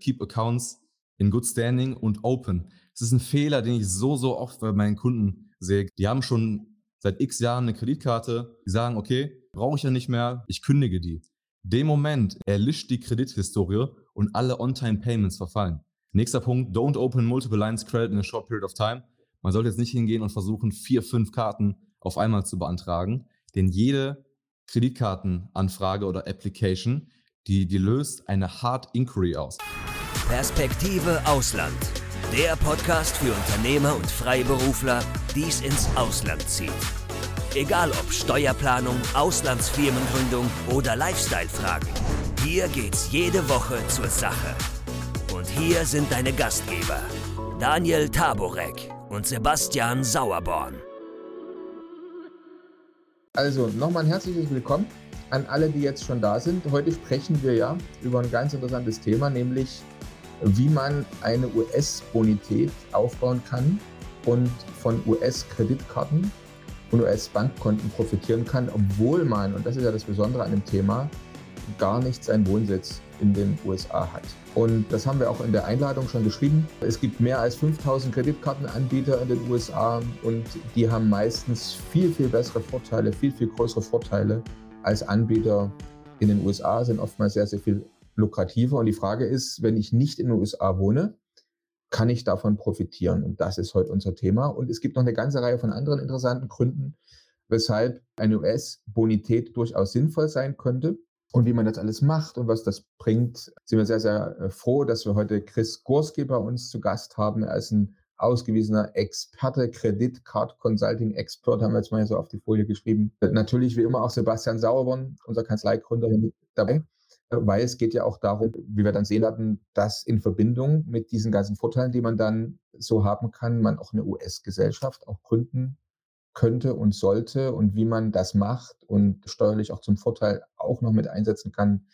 keep accounts in good standing und open. Das ist ein Fehler, den ich so, so oft bei meinen Kunden sehe. Die haben schon seit x Jahren eine Kreditkarte, die sagen, okay, brauche ich ja nicht mehr, ich kündige die. Dem Moment erlischt die Kredithistorie und alle On-Time-Payments verfallen. Nächster Punkt, don't open multiple lines credit in a short period of time. Man sollte jetzt nicht hingehen und versuchen, vier, fünf Karten auf einmal zu beantragen, denn jede Kreditkartenanfrage oder Application, die, die löst eine Hard Inquiry aus. Perspektive Ausland. Der Podcast für Unternehmer und Freiberufler, die es ins Ausland zieht. Egal ob Steuerplanung, Auslandsfirmengründung oder Lifestyle-Fragen. Hier geht's jede Woche zur Sache. Und hier sind deine Gastgeber, Daniel Taborek und Sebastian Sauerborn. Also nochmal ein herzliches Willkommen an alle, die jetzt schon da sind. Heute sprechen wir ja über ein ganz interessantes Thema, nämlich wie man eine US-Bonität aufbauen kann und von US-Kreditkarten und US-Bankkonten profitieren kann, obwohl man, und das ist ja das Besondere an dem Thema, gar nicht seinen Wohnsitz in den USA hat. Und das haben wir auch in der Einladung schon geschrieben. Es gibt mehr als 5000 Kreditkartenanbieter in den USA und die haben meistens viel, viel bessere Vorteile, viel, viel größere Vorteile als Anbieter in den USA, sind oftmals sehr, sehr viel lukrativer. Und die Frage ist, wenn ich nicht in den USA wohne, kann ich davon profitieren? Und das ist heute unser Thema. Und es gibt noch eine ganze Reihe von anderen interessanten Gründen, weshalb eine US-Bonität durchaus sinnvoll sein könnte. Und wie man das alles macht und was das bringt, sind wir sehr, sehr äh, froh, dass wir heute Chris Gorski bei uns zu Gast haben. Er ist ein ausgewiesener Experte, Kreditcard Consulting Expert, haben wir jetzt mal so auf die Folie geschrieben. Natürlich wie immer auch Sebastian Sauerborn, unser Kanzleigründer, mit dabei weil es geht ja auch darum, wie wir dann sehen werden, dass in Verbindung mit diesen ganzen Vorteilen, die man dann so haben kann, man auch eine US-Gesellschaft auch gründen könnte und sollte und wie man das macht und steuerlich auch zum Vorteil auch noch mit einsetzen kann.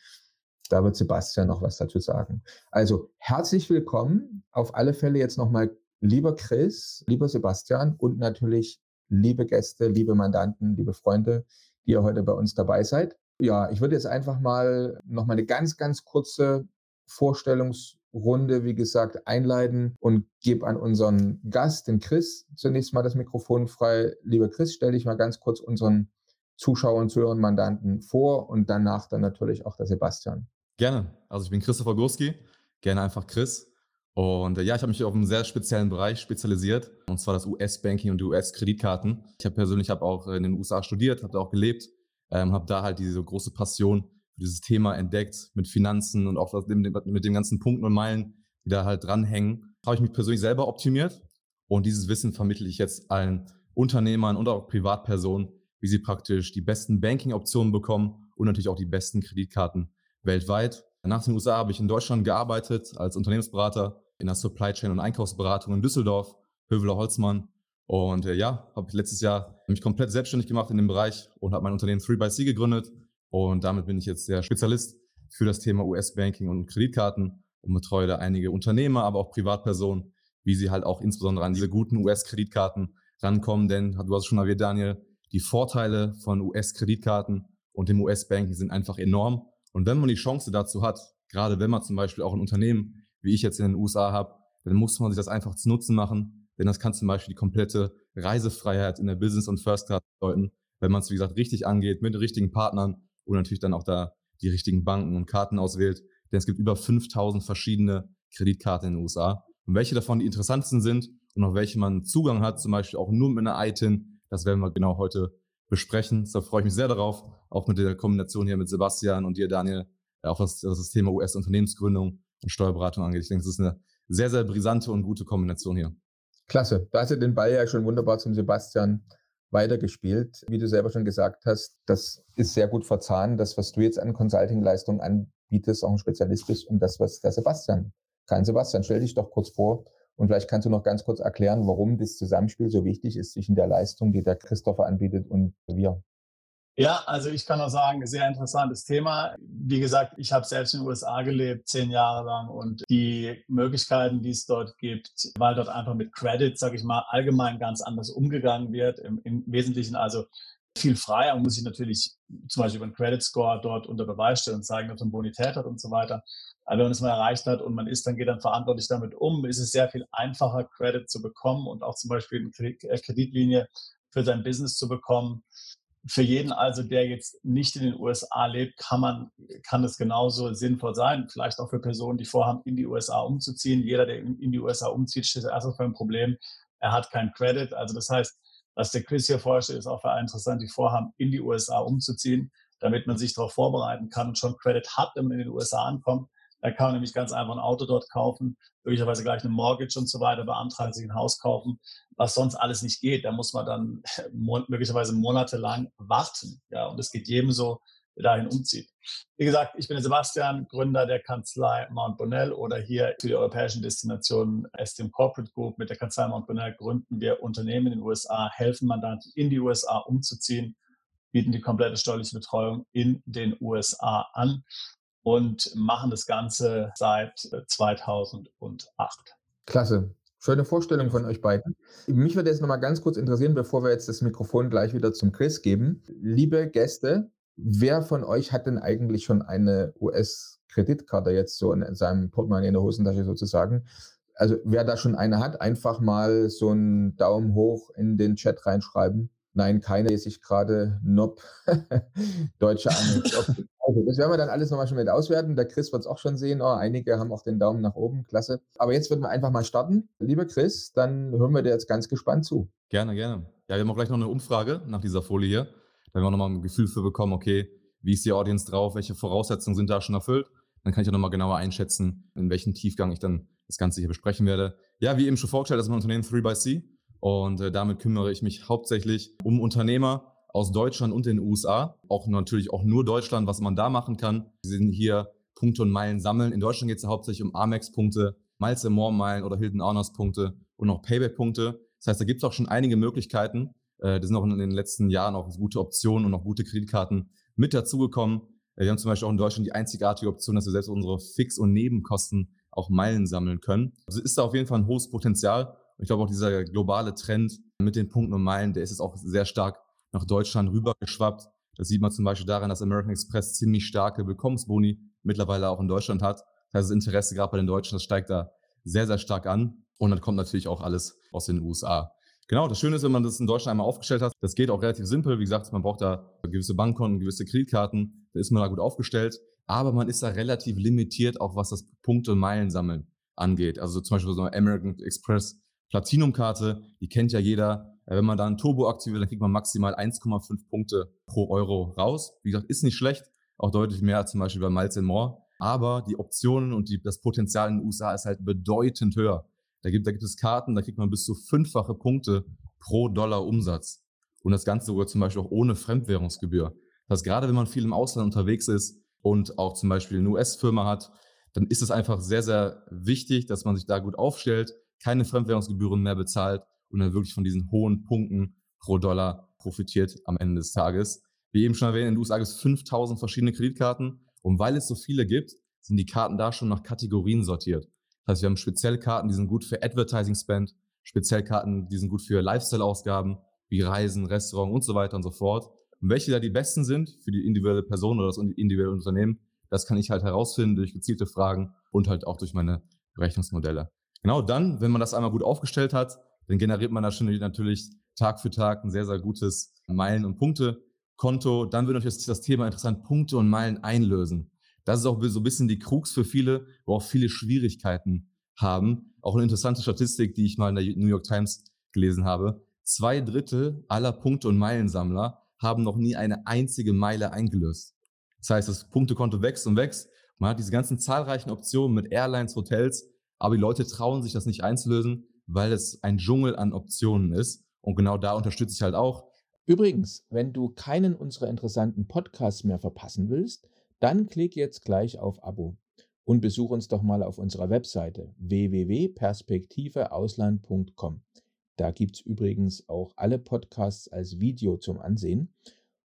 Da wird Sebastian noch was dazu sagen. Also herzlich willkommen auf alle Fälle jetzt nochmal, lieber Chris, lieber Sebastian und natürlich liebe Gäste, liebe Mandanten, liebe Freunde, die ihr heute bei uns dabei seid. Ja, ich würde jetzt einfach mal noch mal eine ganz, ganz kurze Vorstellungsrunde, wie gesagt, einleiten und gebe an unseren Gast, den Chris, zunächst mal das Mikrofon frei. Lieber Chris, stell dich mal ganz kurz unseren Zuschauern, Zuhörern, Mandanten vor und danach dann natürlich auch der Sebastian. Gerne. Also ich bin Christopher Gurski, gerne einfach Chris. Und äh, ja, ich habe mich auf einen sehr speziellen Bereich spezialisiert, und zwar das US-Banking und die US-Kreditkarten. Ich habe persönlich hab auch in den USA studiert, habe da auch gelebt ähm, habe da halt diese große Passion für dieses Thema entdeckt mit Finanzen und auch mit den ganzen Punkten und Meilen, die da halt dranhängen. Habe ich mich persönlich selber optimiert und dieses Wissen vermittle ich jetzt allen Unternehmern und auch Privatpersonen, wie sie praktisch die besten Banking-Optionen bekommen und natürlich auch die besten Kreditkarten weltweit. Nach den USA habe ich in Deutschland gearbeitet als Unternehmensberater in der Supply Chain und Einkaufsberatung in Düsseldorf, Höveler Holzmann und äh, ja, habe letztes Jahr mich komplett selbstständig gemacht in dem Bereich und habe mein Unternehmen 3by C gegründet. Und damit bin ich jetzt der Spezialist für das Thema US-Banking und Kreditkarten und betreue da einige Unternehmer, aber auch Privatpersonen, wie sie halt auch insbesondere an diese guten US-Kreditkarten rankommen. Denn, du hast schon erwähnt, Daniel, die Vorteile von US-Kreditkarten und dem US-Banking sind einfach enorm. Und wenn man die Chance dazu hat, gerade wenn man zum Beispiel auch ein Unternehmen, wie ich jetzt in den USA habe, dann muss man sich das einfach zu Nutzen machen denn das kann zum Beispiel die komplette Reisefreiheit in der Business- und First Class bedeuten, wenn man es, wie gesagt, richtig angeht, mit den richtigen Partnern und natürlich dann auch da die richtigen Banken und Karten auswählt. Denn es gibt über 5000 verschiedene Kreditkarten in den USA. Und welche davon die interessantesten sind und auf welche man Zugang hat, zum Beispiel auch nur mit einer ITIN, das werden wir genau heute besprechen. Da freue ich mich sehr darauf, auch mit der Kombination hier mit Sebastian und dir, Daniel, auch was das Thema US-Unternehmensgründung und Steuerberatung angeht. Ich denke, das ist eine sehr, sehr brisante und gute Kombination hier. Klasse. Da hast du den Ball ja schon wunderbar zum Sebastian weitergespielt. Wie du selber schon gesagt hast, das ist sehr gut verzahnt. Das, was du jetzt an Consulting-Leistungen anbietest, auch ein Spezialist bist und das, was der Sebastian kann. Sebastian, stell dich doch kurz vor und vielleicht kannst du noch ganz kurz erklären, warum das Zusammenspiel so wichtig ist zwischen der Leistung, die der Christopher anbietet und wir. Ja, also ich kann auch sagen, sehr interessantes Thema. Wie gesagt, ich habe selbst in den USA gelebt, zehn Jahre lang und die Möglichkeiten, die es dort gibt, weil dort einfach mit Credit, sage ich mal, allgemein ganz anders umgegangen wird. Im, im Wesentlichen also viel freier und muss ich natürlich zum Beispiel über einen Credit Score dort unter Beweis stellen und zeigen, dass man Bonität hat und so weiter. Aber wenn man es mal erreicht hat und man ist dann geht dann verantwortlich damit um, ist es sehr viel einfacher, Credit zu bekommen und auch zum Beispiel eine Kreditlinie für sein Business zu bekommen. Für jeden also, der jetzt nicht in den USA lebt, kann man, kann es genauso sinnvoll sein. Vielleicht auch für Personen, die vorhaben, in die USA umzuziehen. Jeder, der in die USA umzieht, steht erstmal für ein Problem. Er hat kein Credit. Also das heißt, was der Chris hier vorstellt, ist auch für alle interessant, die vorhaben, in die USA umzuziehen, damit man sich darauf vorbereiten kann und schon Credit hat, wenn man in den USA ankommt. Da kann man nämlich ganz einfach ein Auto dort kaufen, möglicherweise gleich eine Mortgage und so weiter, beantragen, sich ein Haus kaufen, was sonst alles nicht geht. Da muss man dann möglicherweise monatelang warten. Ja, und es geht jedem so, der dahin umzieht. Wie gesagt, ich bin der Sebastian, Gründer der Kanzlei Mount Bonnell oder hier für die europäischen Destinationen STM Corporate Group. Mit der Kanzlei Mount Bonnell gründen wir Unternehmen in den USA, helfen Mandanten in die USA umzuziehen, bieten die komplette steuerliche Betreuung in den USA an und machen das Ganze seit 2008. Äh, Klasse. Schöne Vorstellung von euch beiden. Mich würde jetzt noch mal ganz kurz interessieren, bevor wir jetzt das Mikrofon gleich wieder zum Chris geben. Liebe Gäste, wer von euch hat denn eigentlich schon eine US-Kreditkarte jetzt so in seinem Portemonnaie in der Hosentasche sozusagen? Also wer da schon eine hat, einfach mal so einen Daumen hoch in den Chat reinschreiben. Nein, keine lese ich gerade. Nope. Deutsche Angeln. Also, das werden wir dann alles nochmal schon mit auswerten. Der Chris wird es auch schon sehen. Oh, einige haben auch den Daumen nach oben. Klasse. Aber jetzt würden wir einfach mal starten. Lieber Chris, dann hören wir dir jetzt ganz gespannt zu. Gerne, gerne. Ja, wir haben auch gleich noch eine Umfrage nach dieser Folie hier. Da werden wir nochmal ein Gefühl für bekommen, okay, wie ist die Audience drauf? Welche Voraussetzungen sind da schon erfüllt? Dann kann ich auch nochmal genauer einschätzen, in welchem Tiefgang ich dann das Ganze hier besprechen werde. Ja, wie eben schon vorgestellt, das ist mein Unternehmen 3x3. Und äh, damit kümmere ich mich hauptsächlich um Unternehmer, aus Deutschland und den USA. Auch natürlich auch nur Deutschland, was man da machen kann. Wir sind hier Punkte und Meilen sammeln. In Deutschland geht es ja hauptsächlich um Amex-Punkte, Miles More Meilen oder Hilton Honors Punkte und auch Payback-Punkte. Das heißt, da gibt es auch schon einige Möglichkeiten. Äh, das sind auch in den letzten Jahren auch gute Optionen und auch gute Kreditkarten mit dazugekommen. Äh, wir haben zum Beispiel auch in Deutschland die einzigartige Option, dass wir selbst unsere Fix- und Nebenkosten auch Meilen sammeln können. Also ist da auf jeden Fall ein hohes Potenzial. Ich glaube auch dieser globale Trend mit den Punkten und Meilen, der ist jetzt auch sehr stark nach Deutschland rübergeschwappt. Das sieht man zum Beispiel daran, dass American Express ziemlich starke Willkommensboni mittlerweile auch in Deutschland hat. Das heißt, das Interesse gerade bei den Deutschen, das steigt da sehr, sehr stark an. Und dann kommt natürlich auch alles aus den USA. Genau, das Schöne ist, wenn man das in Deutschland einmal aufgestellt hat, das geht auch relativ simpel. Wie gesagt, man braucht da gewisse Bankkonten, gewisse Kreditkarten, da ist man da gut aufgestellt. Aber man ist da relativ limitiert, auch was das Punkte- und Meilensammeln angeht. Also zum Beispiel so eine American Express Platinum-Karte, die kennt ja jeder. Äh, wenn man da ein Turbo aktiviert, dann kriegt man maximal 1,5 Punkte pro Euro raus. Wie gesagt, ist nicht schlecht, auch deutlich mehr als zum Beispiel bei Miles More. Aber die Optionen und die, das Potenzial in den USA ist halt bedeutend höher. Da gibt, da gibt es Karten, da kriegt man bis zu fünffache Punkte pro Dollar Umsatz. Und das Ganze sogar zum Beispiel auch ohne Fremdwährungsgebühr. Das heißt, gerade wenn man viel im Ausland unterwegs ist und auch zum Beispiel eine US-Firma hat, dann ist es einfach sehr, sehr wichtig, dass man sich da gut aufstellt, keine Fremdwährungsgebühren mehr bezahlt und dann wirklich von diesen hohen Punkten pro Dollar profitiert am Ende des Tages. Wie eben schon erwähnt, in den USA gibt es 5000 verschiedene Kreditkarten und weil es so viele gibt, sind die Karten da schon nach Kategorien sortiert. Das heißt, wir haben spezielle Karten, die sind gut für Advertising Spend, spezielle Karten, die sind gut für Lifestyle-Ausgaben, wie Reisen, Restaurant und so weiter und so fort. Und welche da die besten sind für die individuelle Person oder das individuelle Unternehmen, das kann ich halt herausfinden durch gezielte Fragen und halt auch durch meine Berechnungsmodelle. Genau dann, wenn man das einmal gut aufgestellt hat, dann generiert man natürlich Tag für Tag ein sehr, sehr gutes Meilen- und Punkte-Konto. Dann wird natürlich das Thema interessant, Punkte und Meilen einlösen. Das ist auch so ein bisschen die Krux für viele, wo auch viele Schwierigkeiten haben. Auch eine interessante Statistik, die ich mal in der New York Times gelesen habe. Zwei Drittel aller Punkte- und Meilensammler haben noch nie eine einzige Meile eingelöst. Das heißt, das Punktekonto wächst und wächst. Man hat diese ganzen zahlreichen Optionen mit Airlines, Hotels, aber die Leute trauen sich das nicht einzulösen, weil es ein Dschungel an Optionen ist. Und genau da unterstütze ich halt auch. Übrigens, wenn du keinen unserer interessanten Podcasts mehr verpassen willst, dann klick jetzt gleich auf Abo und besuch uns doch mal auf unserer Webseite www.perspektiveausland.com. Da gibt es übrigens auch alle Podcasts als Video zum Ansehen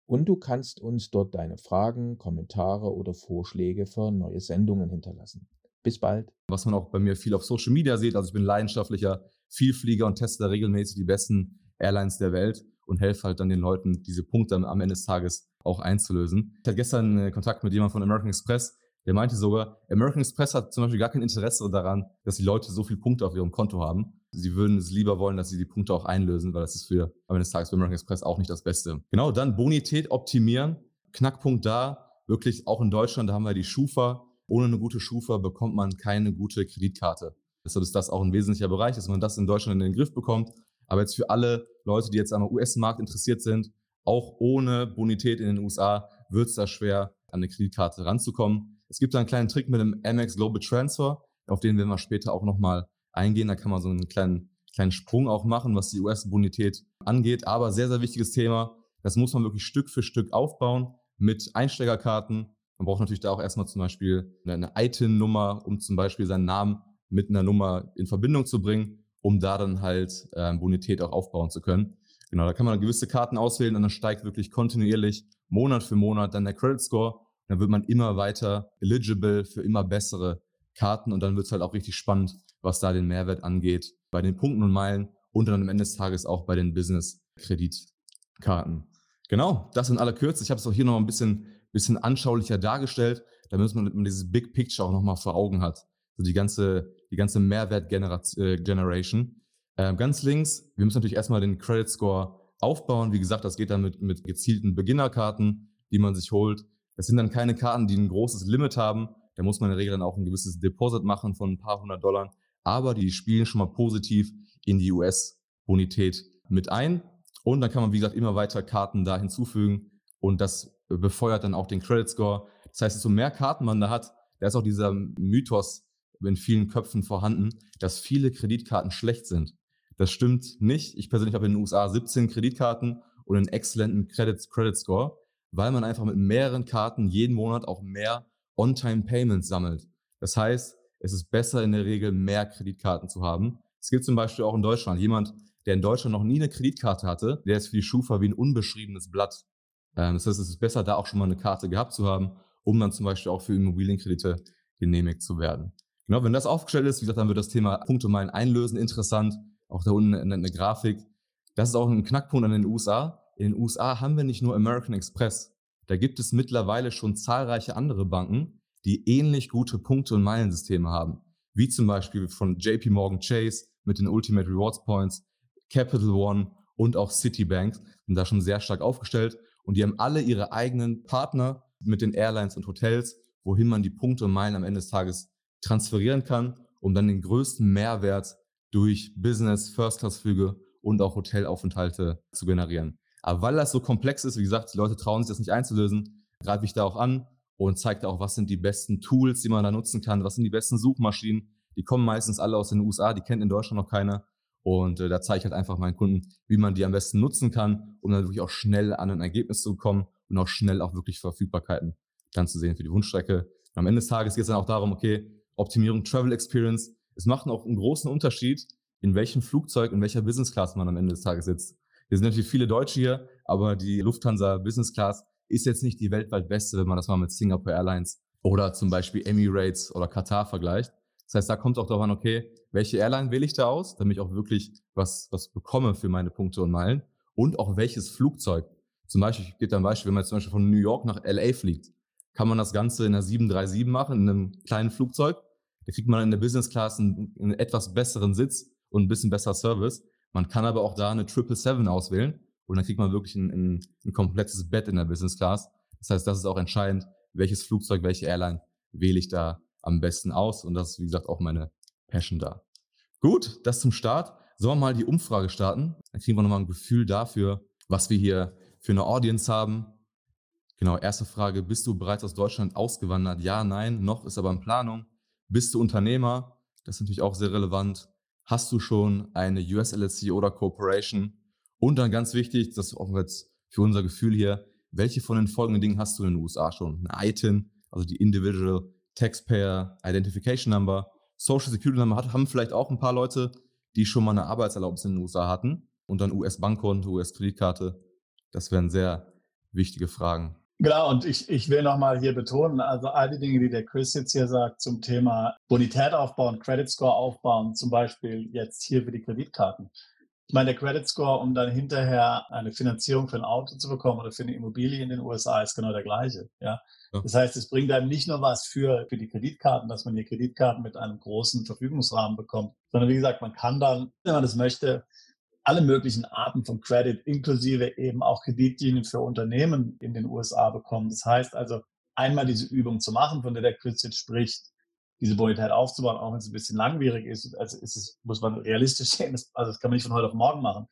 und du kannst uns dort deine Fragen, Kommentare oder Vorschläge für neue Sendungen hinterlassen. Bis bald. Was man auch bei mir viel auf Social Media sieht, also ich bin leidenschaftlicher Vielflieger und teste regelmäßig die besten Airlines der Welt und helfe halt dann den Leuten, diese Punkte am Ende des Tages auch einzulösen. Ich hatte gestern äh, Kontakt mit jemandem von American Express, Der meinte sogar, American Express hat zum Beispiel gar kein Interesse daran, dass die Leute so viele Punkte auf ihrem Konto haben. Sie würden es lieber wollen, dass sie die Punkte auch einlösen, weil das ist für am Ende des Tages für American Express auch nicht das Beste. Genau, dann Bonität optimieren. Knackpunkt da, wirklich auch in Deutschland, da haben wir die Schufa. Ohne eine gute Schufa bekommt man keine gute Kreditkarte. Deshalb ist das auch ein wesentlicher Bereich, dass man das in Deutschland in den Griff bekommt. Aber jetzt für alle Leute, die jetzt am US-Markt interessiert sind, auch ohne Bonität in den USA wird es da schwer, an eine Kreditkarte ranzukommen. Es gibt da einen kleinen Trick mit dem Amex Global Transfer, auf den werden wir später auch nochmal eingehen. Da kann man so einen kleinen, kleinen Sprung auch machen, was die US-Bonität angeht. Aber sehr, sehr wichtiges Thema. Das muss man wirklich Stück für Stück aufbauen mit Einsteigerkarten. Man braucht natürlich da auch erstmal zum Beispiel eine ITIN-Nummer, um zum Beispiel seinen Namen mit einer Nummer in Verbindung zu bringen, um da dann halt äh, Bonität auch aufbauen zu können. Genau, da kann man gewisse Karten auswählen und dann steigt wirklich kontinuierlich Monat für Monat dann der Credit Score. Dann wird man immer weiter eligible für immer bessere Karten und dann wird es halt auch richtig spannend, was da den Mehrwert angeht, bei den Punkten und Meilen und dann am Ende des Tages auch bei den Business-Kreditkarten. Genau, das in aller Kürze. Ich habe es auch hier noch ein bisschen, bisschen anschaulicher dargestellt, damit man, dieses Big Picture auch nochmal vor Augen hat. So die ganze, die ganze Mehrwert-Generation. Äh, ganz links, wir müssen natürlich erstmal den Credit Score aufbauen. Wie gesagt, das geht dann mit, mit gezielten Beginnerkarten, die man sich holt. Das sind dann keine Karten, die ein großes Limit haben. Da muss man in der Regel dann auch ein gewisses Deposit machen von ein paar hundert Dollar. Aber die spielen schon mal positiv in die US-Bonität mit ein. Und dann kann man, wie gesagt, immer weiter Karten da hinzufügen. Und das befeuert dann auch den Credit Score. Das heißt, desto mehr Karten man da hat, da ist auch dieser Mythos in vielen Köpfen vorhanden, dass viele Kreditkarten schlecht sind. Das stimmt nicht. Ich persönlich habe in den USA 17 Kreditkarten und einen exzellenten Credit, Credit Score, weil man einfach mit mehreren Karten jeden Monat auch mehr On-Time-Payments sammelt. Das heißt, es ist besser in der Regel mehr Kreditkarten zu haben. Es gibt zum Beispiel auch in Deutschland jemand, der in Deutschland noch nie eine Kreditkarte hatte, der ist für die Schufa wie ein unbeschriebenes Blatt. Ähm, das heißt, es ist besser, da auch schon mal eine Karte gehabt zu haben, um dann zum Beispiel auch für Immobilienkredite genehmigt zu werden. Genau, wenn das aufgestellt ist, wie gesagt, dann wird das Thema Punkte mal einlösen interessant auch da unten eine, eine Grafik. Das ist auch ein Knackpunkt an den USA. In den USA haben wir nicht nur American Express. Da gibt es mittlerweile schon zahlreiche andere Banken, die ähnlich gute Punkte- und Meilensysteme haben. Wie zum Beispiel von JP Morgan Chase mit den Ultimate Rewards Points, Capital One und auch Citibank sind da schon sehr stark aufgestellt. Und die haben alle ihre eigenen Partner mit den Airlines und Hotels, wohin man die Punkte und Meilen am Ende des Tages transferieren kann, um dann den größten Mehrwert durch Business, First-Class-Flüge und auch Hotelaufenthalte zu generieren. Aber weil das so komplex ist, wie gesagt, die Leute trauen sich das nicht einzulösen, greife ich da auch an und zeige auch, was sind die besten Tools, die man da nutzen kann, was sind die besten Suchmaschinen. Die kommen meistens alle aus den USA, die kennt in Deutschland noch keiner. Und äh, da zeige ich halt einfach meinen Kunden, wie man die am besten nutzen kann, um dann wirklich auch schnell an ein Ergebnis zu kommen und auch schnell auch wirklich Verfügbarkeiten dann zu sehen für die Wunschstrecke. Und am Ende des Tages geht es dann auch darum, okay, Optimierung Travel Experience, es macht auch einen großen Unterschied, in welchem Flugzeug, in welcher Business Class man am Ende des Tages sitzt. Wir sind natürlich viele Deutsche hier, aber die Lufthansa Business Class ist jetzt nicht die weltweit beste, wenn man das mal mit Singapore Airlines oder zum Beispiel Emirates oder Qatar vergleicht. Das heißt, da kommt auch darauf an, okay, welche Airline wähle ich da aus, damit ich auch wirklich was, was bekomme für meine Punkte und Meilen und auch welches Flugzeug. Zum Beispiel, ich gebe da ein Beispiel, wenn man zum Beispiel von New York nach LA fliegt, kann man das Ganze in einer 737 machen, in einem kleinen Flugzeug da kriegt man in der Business Class einen, einen etwas besseren Sitz und ein bisschen besser Service. Man kann aber auch da eine 777 auswählen und dann kriegt man wirklich ein, ein, ein komplettes Bett in der Business Class. Das heißt, das ist auch entscheidend, welches Flugzeug, welche Airline wähle ich da am besten aus. Und das ist, wie gesagt, auch meine Passion da. Gut, das zum Start. Sollen wir mal die Umfrage starten? Dann kriegen wir nochmal ein Gefühl dafür, was wir hier für eine Audience haben. Genau, erste Frage. Bist du bereits aus Deutschland ausgewandert? Ja, nein, noch ist aber in Planung. Bist du Unternehmer? Das ist natürlich auch sehr relevant. Hast du schon eine US LLC oder Corporation? Und dann ganz wichtig, das ist auch jetzt für unser Gefühl hier, welche von den folgenden Dingen hast du in den USA schon? Eine ITIN, also die Individual Taxpayer Identification Number, Social Security Number hat, haben vielleicht auch ein paar Leute, die schon mal eine Arbeitserlaubnis in den USA hatten und dann US-Bankkonto, US-Kreditkarte. Das wären sehr wichtige Fragen. Genau, und ich, ich will nochmal hier betonen, also all die Dinge, die der Chris jetzt hier sagt zum Thema Bonität aufbauen, Credit Score aufbauen, zum Beispiel jetzt hier für die Kreditkarten, Ich meine, der Credit Score, um dann hinterher eine Finanzierung für ein Auto zu bekommen oder für eine Immobilie in den USA, ist genau der gleiche. Ja? ja. Das heißt, es bringt einem nicht nur was für, für die Kreditkarten, dass man hier Kreditkarten mit einem großen Verfügungsrahmen bekommt, sondern wie gesagt, man kann dann, wenn man das möchte, alle möglichen Arten von Credit, inklusive eben auch Kreditlinien für Unternehmen in den USA bekommen. Das heißt also, einmal diese Übung zu machen, von der der Chris jetzt spricht, diese Bonität aufzubauen, auch wenn es ein bisschen langwierig ist. Also ist es, muss man realistisch sehen. Das, also das kann man nicht von heute auf morgen machen.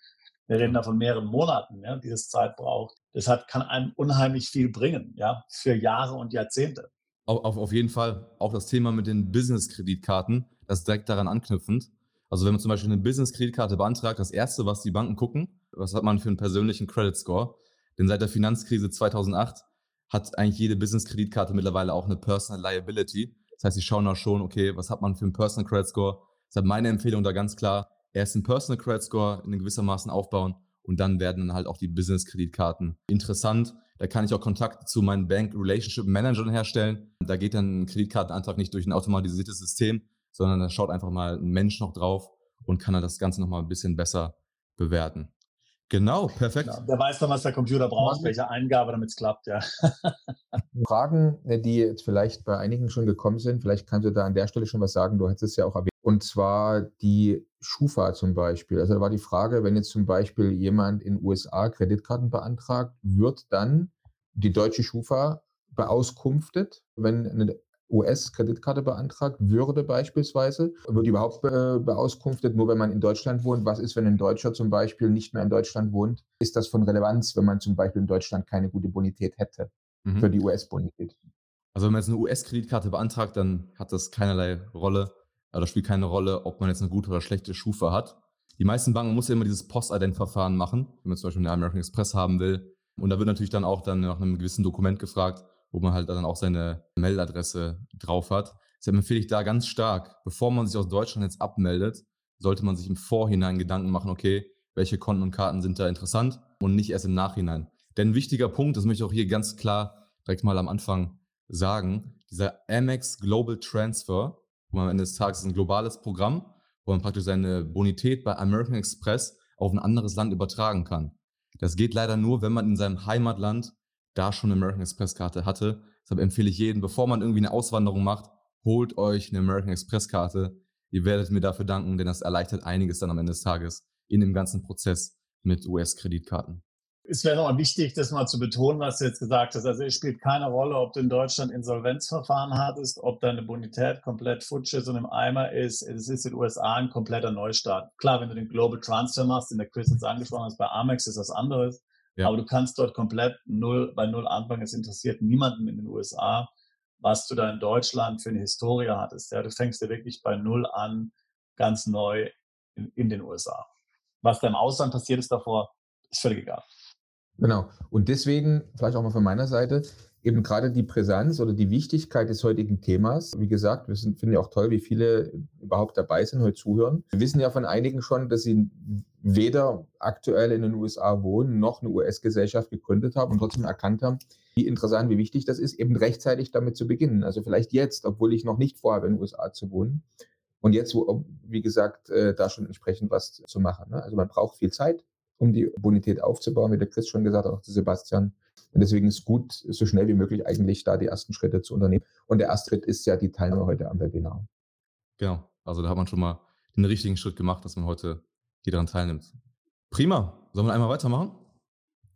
Wir reden da von mehreren Monaten, ja, die das Zeit braucht. Das hat, kann einem unheimlich viel bringen, ja, für Jahre und Jahrzehnte. Auf, auf, auf jeden Fall. Auch das Thema mit den Business-Kreditkarten, das ist direkt daran anknüpfend. Also wenn man zum Beispiel eine Business-Kreditkarte beantragt, das Erste, was die Banken gucken, was hat man für einen persönlichen Credit Score? Denn seit der Finanzkrise 2008 hat eigentlich jede Business-Kreditkarte mittlerweile auch eine Personal Liability. Das heißt, sie schauen auch schon, okay, was hat man für einen Personal Credit Score? Deshalb meine Empfehlung da ganz klar, erst einen Personal Credit Score in gewissermaßen aufbauen und dann werden dann halt auch die Business-Kreditkarten interessant. Da kann ich auch Kontakt zu meinen Bank Relationship Managern herstellen. Da geht dann ein Kreditkartenantrag nicht durch ein automatisiertes System, sondern da schaut einfach mal ein Mensch noch drauf und kann dann das Ganze nochmal ein bisschen besser bewerten. Genau, perfekt. Genau. Der weiß dann, was der Computer braucht, welche Eingabe, damit es klappt, ja. Fragen, äh, die jetzt vielleicht bei einigen schon gekommen sind, vielleicht kannst du da an der Stelle schon was sagen, du hättest es ja auch erwähnt, und zwar die Schufa zum Beispiel. Also da war die Frage, wenn jetzt zum Beispiel jemand in den USA Kreditkarten beantragt, wird dann die deutsche Schufa beauskunftet, wenn eine US-Kreditkarte beantragt würde beispielsweise, wird überhaupt be beauskunftet, nur wenn man in Deutschland wohnt. Was ist, wenn ein Deutscher zum Beispiel nicht mehr in Deutschland wohnt? Ist das von Relevanz, wenn man zum Beispiel in Deutschland keine gute Bonität hätte mhm. für die US-Bonität? Also wenn man jetzt eine US-Kreditkarte beantragt, dann hat das keinerlei Rolle, oder spielt keine Rolle, ob man jetzt eine gute oder schlechte Schufa hat. Die meisten Banken muss ja immer dieses Post-Ident-Verfahren machen, wenn man zum Beispiel eine American Express haben will. Und da wird natürlich dann auch dann nach einem gewissen Dokument gefragt, wo man halt dann auch seine Meldadresse drauf hat. Deshalb empfehle ich da ganz stark, bevor man sich aus Deutschland jetzt abmeldet, sollte man sich im Vorhinein Gedanken machen, okay, welche Konten und Karten sind da interessant und nicht erst im Nachhinein. Denn ein wichtiger Punkt, das möchte ich auch hier ganz klar direkt mal am Anfang sagen, dieser Amex Global Transfer, wo man am Ende des Tages ein globales Programm, wo man praktisch seine Bonität bei American Express auf ein anderes Land übertragen kann. Das geht leider nur, wenn man in seinem Heimatland da schon eine American Express Karte hatte. Deshalb empfehle ich jedem, bevor man irgendwie eine Auswanderung macht, holt euch eine American Express Karte. Ihr werdet mir dafür danken, denn das erleichtert einiges dann am Ende des Tages in dem ganzen Prozess mit US-Kreditkarten. Es wäre nochmal wichtig, das mal zu betonen, was du jetzt gesagt hast. Also es spielt keine Rolle, ob du in Deutschland Insolvenzverfahren hattest, ob deine Bonität komplett futsch ist und im Eimer ist. Es ist in den USA ein kompletter Neustart. Klar, wenn du den Global Transfer machst, den der Chris jetzt angesprochen hat, bei Amex ist das anderes. Ja. Aber du kannst dort komplett null, bei null anfangen. Es interessiert niemanden in den USA, was du da in Deutschland für eine Historie hattest. Ja, du fängst ja wirklich bei null an, ganz neu in, in den USA. Was da im Ausland passiert ist davor, ist völlig egal. Genau. Und deswegen, vielleicht auch mal von meiner Seite, eben gerade die Präsenz oder die Wichtigkeit des heutigen Themas. Wie gesagt, wir sind, finden ja auch toll, wie viele überhaupt dabei sind, heute zuhören. Wir wissen ja von einigen schon, dass sie weder aktuell in den USA wohnen, noch eine US-Gesellschaft gegründet haben und trotzdem erkannt haben, wie interessant, wie wichtig das ist, eben rechtzeitig damit zu beginnen. Also vielleicht jetzt, obwohl ich noch nicht vorhabe, in den USA zu wohnen. Und jetzt, wie gesagt, äh, da schon entsprechend was zu machen. Ne? Also man braucht viel Zeit, um die Bonität aufzubauen, wie der Chris schon gesagt hat, auch zu Sebastian. Und deswegen ist es gut, so schnell wie möglich eigentlich da die ersten Schritte zu unternehmen. Und der erste Schritt ist ja die Teilnahme heute am Webinar. Genau. Also da hat man schon mal den richtigen Schritt gemacht, dass man heute hier daran teilnimmt. Prima. Sollen wir einmal weitermachen?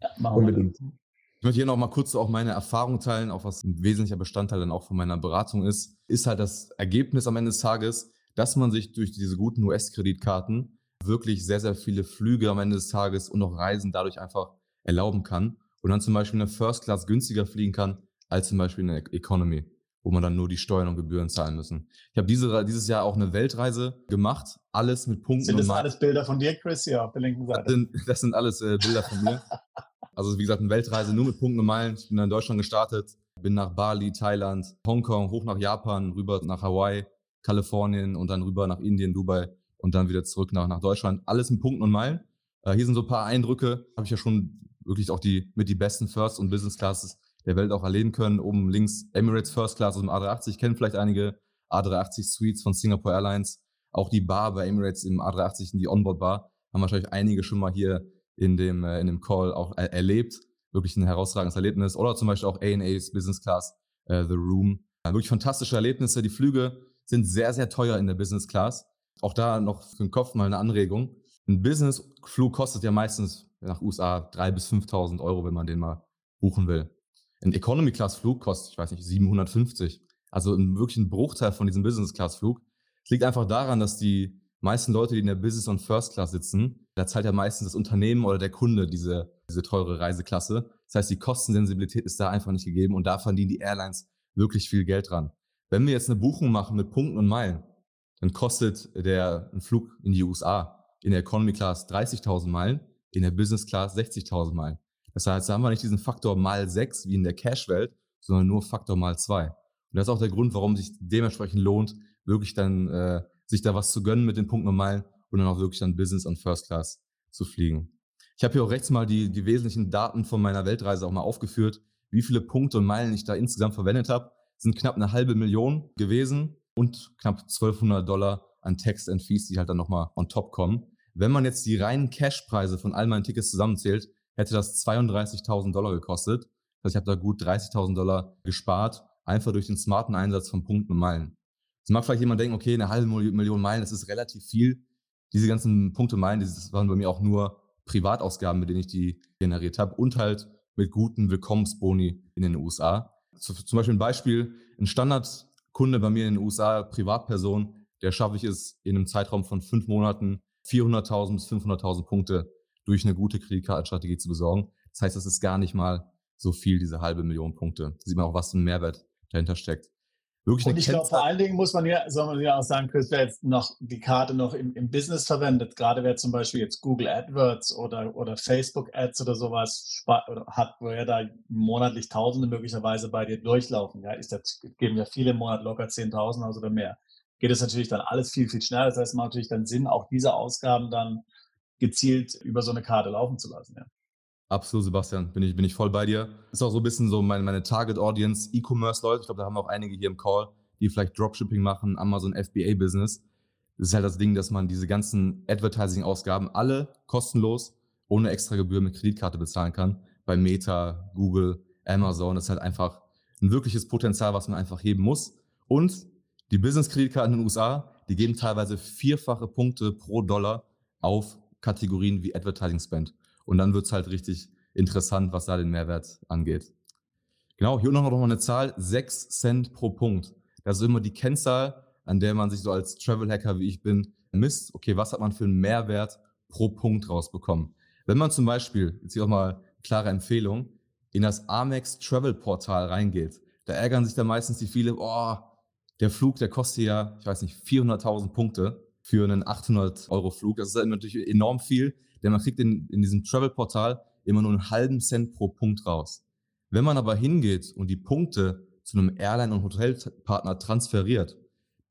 Ja, machen Unbedingt. Wir. Ich möchte hier noch mal kurz auch meine Erfahrung teilen, auch was ein wesentlicher Bestandteil dann auch von meiner Beratung ist, ist halt das Ergebnis am Ende des Tages, dass man sich durch diese guten US-Kreditkarten wirklich sehr, sehr viele Flüge am Ende des Tages und auch Reisen dadurch einfach erlauben kann und dann zum Beispiel eine First Class günstiger fliegen kann als zum Beispiel eine Economy, wo man dann nur die Steuern und Gebühren zahlen müssen. Ich habe diese, dieses Jahr auch eine Weltreise gemacht, alles mit Punkten. Sind das alles Bilder von dir, Chris, hier auf der linken Seite? Das sind, das sind alles äh, Bilder von mir. also wie gesagt, eine Weltreise nur mit Punkten und Meilen. Ich bin dann in Deutschland gestartet, bin nach Bali, Thailand, Hongkong, hoch nach Japan, rüber nach Hawaii, Kalifornien und dann rüber nach Indien, Dubai und dann wieder zurück nach, nach Deutschland. Alles mit Punkten und Meilen. Äh, hier sind so ein paar Eindrücke. Habe ich ja schon wirklich auch die mit die besten First und Business Classes der Welt auch erleben können. Oben links Emirates First Class aus dem A380, kennen vielleicht einige A380 Suites von Singapore Airlines. Auch die Bar bei Emirates im A380, die Onboard Bar, Haben wahrscheinlich einige schon mal hier in dem, äh, in dem Call auch er erlebt. Wirklich ein herausragendes Erlebnis. Oder zum Beispiel auch A&A's Business Class, äh, The Room. Äh, wirklich fantastische Erlebnisse. Die Flüge sind sehr, sehr teuer in der Business Class. Auch da noch für den Kopf mal eine Anregung. Ein Business-Flug kostet ja meistens nach USA 3.000 bis 5.000 Euro, wenn man den mal buchen will. Ein Economy-Class-Flug kostet, ich weiß nicht, 750. Also wirklich ein Bruchteil von diesem Business-Class-Flug. Es liegt einfach daran, dass die meisten Leute, die in der Business- und First-Class sitzen, da zahlt ja meistens das Unternehmen oder der Kunde diese, diese teure Reiseklasse. Das heißt, die Kostensensibilität ist da einfach nicht gegeben und da verdienen die Airlines wirklich viel Geld dran. Wenn wir jetzt eine Buchung machen mit Punkten und Meilen, dann kostet der ein Flug in die USA in der Economy Class 30.000 Meilen, in der Business Class 60.000 Meilen. Das heißt, da haben wir nicht diesen Faktor mal 6 wie in der Cash-Welt, sondern nur Faktor mal 2. Und das ist auch der Grund, warum sich dementsprechend lohnt, wirklich dann äh, sich da was zu gönnen mit den Punkten und Meilen und dann auch wirklich dann Business und First Class zu fliegen. Ich habe hier auch rechts mal die, die wesentlichen Daten von meiner Weltreise auch mal aufgeführt, wie viele Punkte und Meilen ich da insgesamt verwendet habe. Sind knapp eine halbe Million gewesen und knapp 1200 Dollar an Text and Fees, die halt dann nochmal on top kommen. Wenn man jetzt die reinen Cashpreise von all meinen Tickets zusammenzählt, hätte das 32.000 Dollar gekostet. Heißt, ich habe da gut 30.000 Dollar gespart, einfach durch den smarten Einsatz von Punkten und Meilen. Jetzt mag vielleicht jemand denken, okay, eine halbe Million Meilen, das ist relativ viel. Diese ganzen Punkte und Meilen, das waren bei mir auch nur Privatausgaben, mit denen ich die generiert habe und halt mit guten Willkommensboni in den USA. Zum Beispiel ein Beispiel, ein Standardkunde bei mir in den USA, Privatperson, der schaffe ich es in einem Zeitraum von fünf Monaten 400.000 bis 500.000 Punkte durch eine gute Kreditkartenstrategie zu besorgen. Das heißt, das ist gar nicht mal so viel, diese halbe Million Punkte. Da sieht man auch, was für ein Mehrwert dahinter steckt. Wirklich und ich glaube, vor allen Dingen muss man ja, soll man ja auch sagen, Chris, wer jetzt noch die Karte noch im, im Business verwendet, gerade wer zum Beispiel jetzt Google AdWords oder, oder Facebook Ads oder sowas hat, wo er da monatlich Tausende möglicherweise bei dir durchlaufen, ja, ist das, geben ja viele im Monat locker 10.000 aus oder mehr geht es natürlich dann alles viel, viel schneller. Das heißt, es macht natürlich dann Sinn, auch diese Ausgaben dann gezielt über so eine Karte laufen zu lassen. Ja. Absolut, Sebastian, bin ich, bin ich voll bei dir. Ist auch so ein bisschen so meine, meine Target-Audience, E-Commerce-Leute. Ich glaube, da haben wir auch einige hier im Call, die vielleicht Dropshipping machen, Amazon FBA-Business. Das ist halt das Ding, dass man diese ganzen Advertising-Ausgaben alle kostenlos, ohne extra Gebühr mit Kreditkarte bezahlen kann. Bei Meta, Google, Amazon. Das ist halt einfach ein wirkliches Potenzial, was man einfach heben muss. Und die Business-Kreditkarten in den USA, die geben teilweise vierfache Punkte pro Dollar auf Kategorien wie Advertising Spend. Und dann wird's halt richtig interessant, was da den Mehrwert angeht. Genau, hier noch, mal eine Zahl, 6 Cent pro Punkt. Das ist immer die Kennzahl, an der man sich so als Travel-Hacker, wie ich bin, misst. Okay, was hat man für einen Mehrwert pro Punkt rausbekommen? Wenn man zum Beispiel, jetzt hier auch mal klare Empfehlung, in das Amex Travel Portal reingeht, da ärgern sich da meistens die viele, oh, der Flug, der kostet ja, ich weiß nicht, 400.000 Punkte für einen 800 Euro Flug. Das ist halt natürlich enorm viel, denn man kriegt in, in diesem Travel-Portal immer nur einen halben Cent pro Punkt raus. Wenn man aber hingeht und die Punkte zu einem Airline- und Hotelpartner transferiert,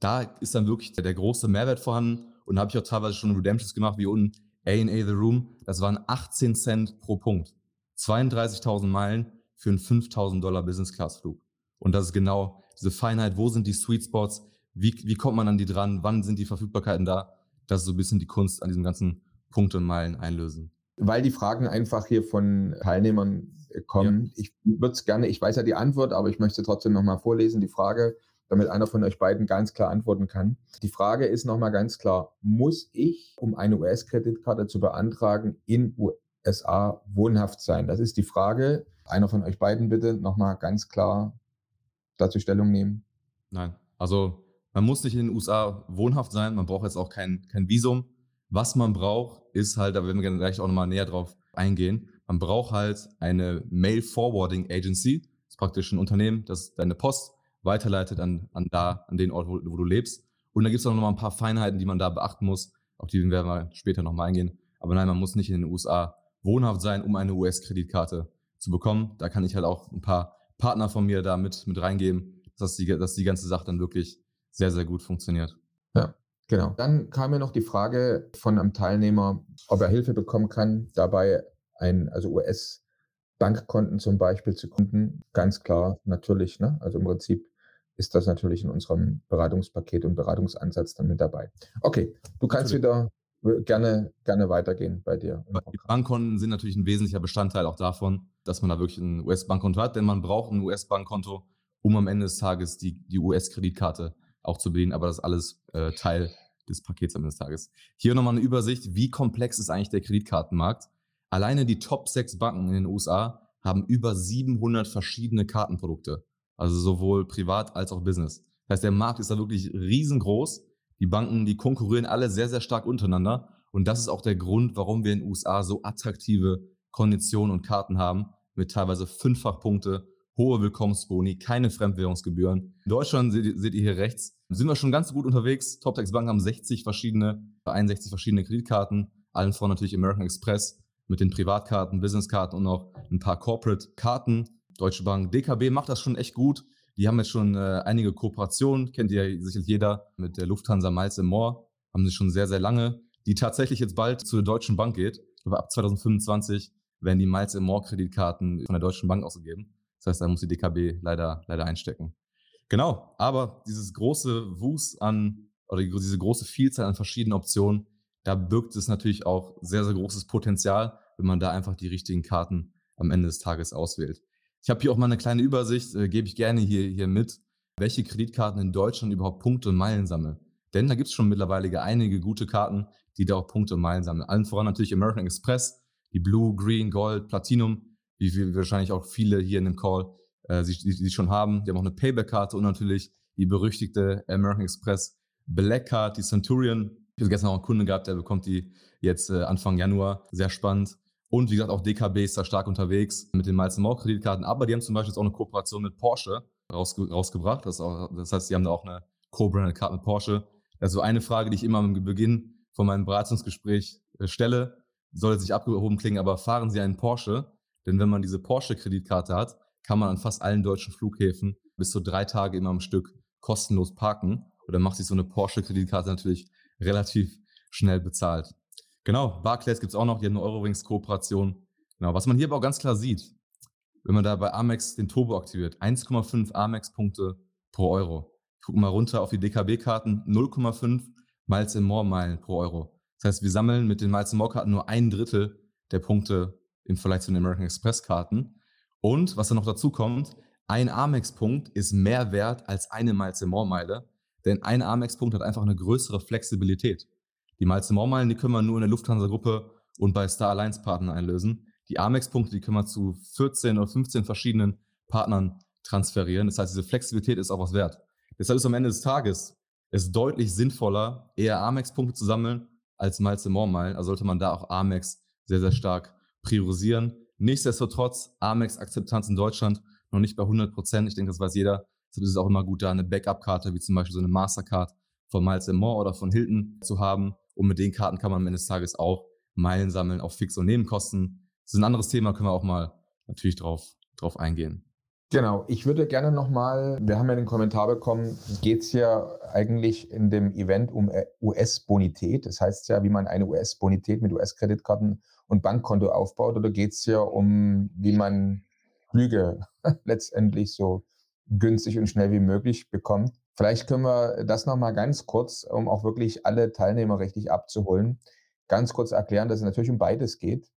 da ist dann wirklich der, der große Mehrwert vorhanden. Und da habe ich auch teilweise schon Redemptions gemacht, wie unten A&A The Room. Das waren 18 Cent pro Punkt. 32.000 Meilen für einen 5.000 Dollar Business-Class-Flug. Und das ist genau diese Feinheit, wo sind die Sweet Spots, wie, wie kommt man an die dran, wann sind die Verfügbarkeiten da. Das ist so ein bisschen die Kunst an diesem ganzen Punkt und Meilen einlösen. Weil die Fragen einfach hier von Teilnehmern kommen. Ja. Ich würde es gerne, ich weiß ja die Antwort, aber ich möchte trotzdem nochmal vorlesen, die Frage, damit einer von euch beiden ganz klar antworten kann. Die Frage ist nochmal ganz klar, muss ich, um eine US-Kreditkarte zu beantragen, in USA wohnhaft sein? Das ist die Frage. Einer von euch beiden bitte nochmal ganz klar dazu Stellung nehmen? Nein. Also man muss nicht in den USA wohnhaft sein, man braucht jetzt auch kein, kein Visum. Was man braucht, ist halt, da werden wir gleich auch nochmal näher drauf eingehen, man braucht halt eine Mail Forwarding Agency. Das ist praktisch ein Unternehmen, das deine Post weiterleitet an, an da, an den Ort, wo, wo du lebst. Und da gibt es auch nochmal ein paar Feinheiten, die man da beachten muss. Auf die werden wir später nochmal eingehen. Aber nein, man muss nicht in den USA wohnhaft sein, um eine US-Kreditkarte zu bekommen. Da kann ich halt auch ein paar Partner von mir da mit, mit reingeben, dass die, dass die ganze Sache dann wirklich sehr, sehr gut funktioniert. Ja, genau. Dann kam mir noch die Frage von einem Teilnehmer, ob er Hilfe bekommen kann, dabei ein, also US-Bankkonten zum Beispiel zu gründen. Ganz klar, natürlich. Ne? Also im Prinzip ist das natürlich in unserem Beratungspaket und Beratungsansatz dann mit dabei. Okay, du kannst wieder gerne, gerne weitergehen bei dir. Die Bankkonten sind natürlich ein wesentlicher Bestandteil auch davon, dass man da wirklich ein US-Bankkonto hat, denn man braucht ein US-Bankkonto, um am Ende des Tages die, die US-Kreditkarte auch zu bedienen, aber das ist alles äh, Teil des Pakets am Ende des Tages. Hier nochmal eine Übersicht, wie komplex ist eigentlich der Kreditkartenmarkt. Alleine die Top 6 Banken in den USA haben über 700 verschiedene Kartenprodukte, also sowohl privat als auch Business. Das heißt, der Markt ist da wirklich riesengroß. Die Banken, die konkurrieren alle sehr, sehr stark untereinander. Und das ist auch der Grund, warum wir in den USA so attraktive Konditionen und Karten haben, mit teilweise fünffach Punkte, hohe Willkommensboni, keine Fremdwährungsgebühren. In Deutschland seht, ihr hier rechts, sind wir schon ganz gut unterwegs. Toptex Bank haben 60 verschiedene, 61 verschiedene Kreditkarten, allen voran natürlich American Express mit den Privatkarten, Businesskarten und noch ein paar Corporate-Karten. Deutsche Bank, DKB macht das schon echt gut. Die haben jetzt schon äh, einige Kooperationen, kennt ihr ja sicherlich jeder, mit der Lufthansa Miles More, haben sie schon sehr, sehr lange, die tatsächlich jetzt bald zur Deutschen Bank geht. Aber ab 2025 werden die Miles More Kreditkarten von der Deutschen Bank ausgegeben. Das heißt, da muss die DKB leider, leider einstecken. Genau, aber dieses große Wust an, oder diese große Vielzahl an verschiedenen Optionen, da birgt es natürlich auch sehr, sehr großes Potenzial, wenn man da einfach die richtigen Karten am Ende des Tages auswählt. Ich habe hier auch mal eine kleine Übersicht, äh, gebe ich gerne hier, hier mit, welche Kreditkarten in Deutschland überhaupt Punkte und Meilen sammeln. Denn da gibt es schon mittlerweile einige gute Karten, die da auch Punkte und Meilen sammeln. Allen voran natürlich American Express, die Blue, Green, Gold, Platinum, wie wir wahrscheinlich auch viele hier in dem Call äh, sie, die, die schon haben. Die haben auch eine Payback-Karte und natürlich die berüchtigte American Express Black Card, die Centurion. Ich habe gestern auch einen Kunden gehabt, der bekommt die jetzt äh, Anfang Januar. Sehr spannend. Und wie gesagt, auch DKB ist da stark unterwegs mit den Miles More Kreditkarten. Aber die haben zum Beispiel jetzt auch eine Kooperation mit Porsche rausge rausgebracht. Das, auch, das, heißt, die haben da auch eine Co-branded Karte mit Porsche. Also eine Frage, die ich immer am Beginn von meinem Beratungsgespräch äh, stelle, soll sich abgehoben klingen, aber fahren Sie einen Porsche? Denn wenn man diese Porsche-Kreditkarte hat, kann man an fast allen deutschen Flughäfen bis zu drei Tage immer am Stück kostenlos parken. Oder macht sich so eine Porsche-Kreditkarte natürlich relativ schnell bezahlt. Genau, Barclays gibt es auch noch, die haben eine Eurowings-Kooperation. Genau, was man hier aber auch ganz klar sieht, wenn man da bei Amex den Turbo aktiviert, 1,5 Amex-Punkte pro Euro. Ich gucke mal runter auf die DKB-Karten, 0,5 Miles in More Meilen pro Euro. Das heißt, wir sammeln mit den Miles in More Karten nur ein Drittel der Punkte im Vergleich zu den American Express Karten. Und was dann noch dazu kommt, ein Amex-Punkt ist mehr wert als eine Miles More Meile, denn ein Amex-Punkt hat einfach eine größere Flexibilität. Die Miles More Meilen, die können wir nur in der Lufthansa-Gruppe und bei Star Alliance Partnern einlösen. Die Amex-Punkte, die können wir zu 14 oder 15 verschiedenen Partnern transferieren. Das heißt, diese Flexibilität ist auch was wert. Deshalb ist am Ende des Tages es deutlich sinnvoller, eher Amex-Punkte zu sammeln als Miles More Meilen. Also sollte man da auch Amex sehr, sehr stark priorisieren. Nichtsdestotrotz, Amex-Akzeptanz in Deutschland noch nicht bei 100 Prozent. Ich denke, das weiß jeder. Deshalb ist es auch immer gut, da eine Backup-Karte, wie zum Beispiel so eine Mastercard von Miles More oder von Hilton zu haben. Und mit den Karten kann man am Ende des Tages auch Meilen sammeln, auf Fix- und Nebenkosten. Das ist ein anderes Thema, können wir auch mal natürlich drauf, drauf eingehen. Genau, ich würde gerne nochmal, wir haben ja den Kommentar bekommen, geht es ja eigentlich in dem Event um äh, US-Bonität. Das heißt ja, wie man eine US-Bonität mit US-Kreditkarten und Bankkonto aufbaut, oder geht es ja um, wie man Flüge letztendlich so günstig und schnell wie möglich bekommt. Vielleicht können wir das nochmal ganz kurz, um auch wirklich alle Teilnehmer richtig abzuholen, ganz kurz erklären, dass es natürlich um beides geht.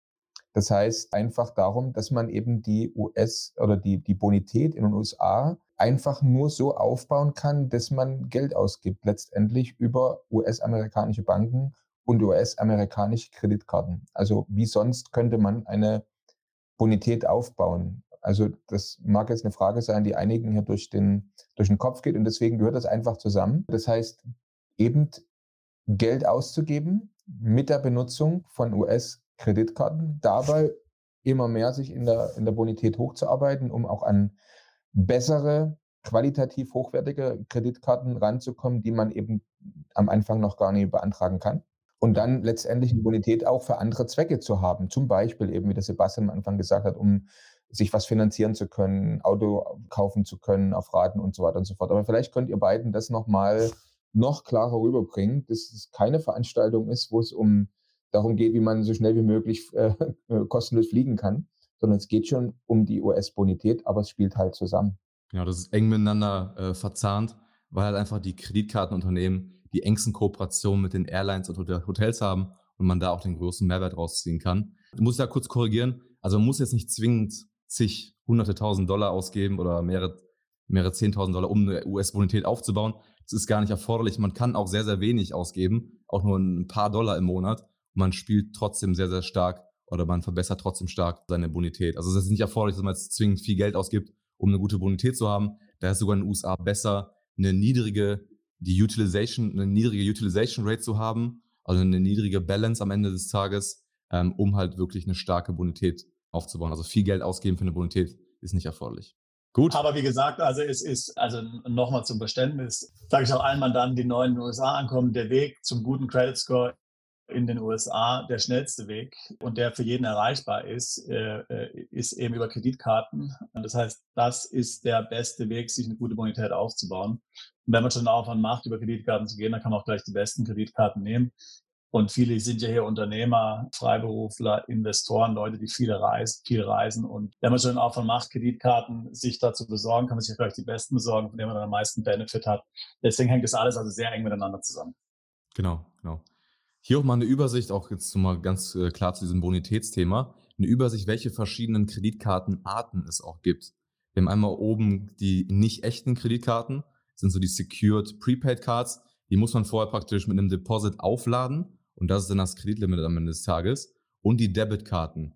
Das heißt einfach darum, dass man eben die US oder die, die Bonität in den USA einfach nur so aufbauen kann, dass man Geld ausgibt, letztendlich über US-amerikanische Banken und US-amerikanische Kreditkarten. Also wie sonst könnte man eine Bonität aufbauen? Also das mag jetzt eine Frage sein, die einigen hier durch den, durch den Kopf geht und deswegen gehört das einfach zusammen. Das heißt, eben Geld auszugeben mit der Benutzung von US Kreditkarten, dabei immer mehr sich in der, in der Bonität hochzuarbeiten, um auch an bessere, qualitativ hochwertige Kreditkarten ranzukommen, die man eben am Anfang noch gar nicht beantragen kann. Und dann letztendlich eine Bonität auch für andere Zwecke zu haben. Zum Beispiel eben, wie der Sebastian am Anfang gesagt hat, um sich was finanzieren zu können, Auto kaufen zu können auf Raten und so weiter und so fort. Aber vielleicht könnt ihr beiden das nochmal noch klarer rüberbringen, dass es keine Veranstaltung ist, wo es um darum geht, wie man so schnell wie möglich äh, kostenlos fliegen kann, sondern es geht schon um die US-Bonität, aber es spielt halt zusammen. Genau, das ist eng miteinander äh, verzahnt, weil halt einfach die Kreditkartenunternehmen, die engsten Kooperationen mit den Airlines und Hotels haben und man da auch den größten Mehrwert rausziehen kann. Ich muss da kurz korrigieren. Also man muss jetzt nicht zwingend zig, hunderte tausend Dollar ausgeben oder mehrere, mehrere zehntausend Dollar, um eine US-Bonität aufzubauen. Das ist gar nicht erforderlich. Man kann auch sehr, sehr wenig ausgeben, auch nur ein paar Dollar im Monat. Man spielt trotzdem sehr, sehr stark oder man verbessert trotzdem stark seine Bonität. Also es ist nicht erforderlich, dass man jetzt zwingend viel Geld ausgibt, um eine gute Bonität zu haben. Da ist sogar in den USA besser, eine niedrige, die Utilization, eine niedrige Utilization Rate zu haben, also eine niedrige Balance am Ende des Tages, ähm, um halt wirklich eine starke Bonität aufzubauen. Also viel Geld ausgeben für eine Bonität ist nicht erforderlich. Gut. Aber wie gesagt, also es ist, also nochmal zum Verständnis, sage ich auch allen Mandanten, die neu in den USA ankommen, der Weg zum guten Credit Score in den USA der schnellste Weg und der für jeden erreichbar ist, äh, äh, ist eben über Kreditkarten. Das heißt, das ist der beste Weg, sich eine gute Bonität aufzubauen. Und wenn man schon einen Aufwand macht, über Kreditkarten zu gehen, dann kann man auch gleich die besten Kreditkarten nehmen. Und viele sind ja hier Unternehmer, Freiberufler, Investoren, Leute, die viele reisen, viel reisen. Und wenn man schon auch von macht, Kreditkarten sich dazu besorgen, kann man sich vielleicht die besten besorgen, von denen man dann am meisten Benefit hat. Deswegen hängt das alles also sehr eng miteinander zusammen. Genau, genau. Hier auch mal eine Übersicht, auch jetzt mal ganz äh, klar zu diesem Bonitätsthema. Eine Übersicht, welche verschiedenen Kreditkartenarten es auch gibt. Wir haben einmal oben die nicht echten Kreditkarten, sind so die Secured Prepaid Cards. Die muss man vorher praktisch mit einem Deposit aufladen und das ist dann das Kreditlimit am Ende des Tages. Und die Debitkarten.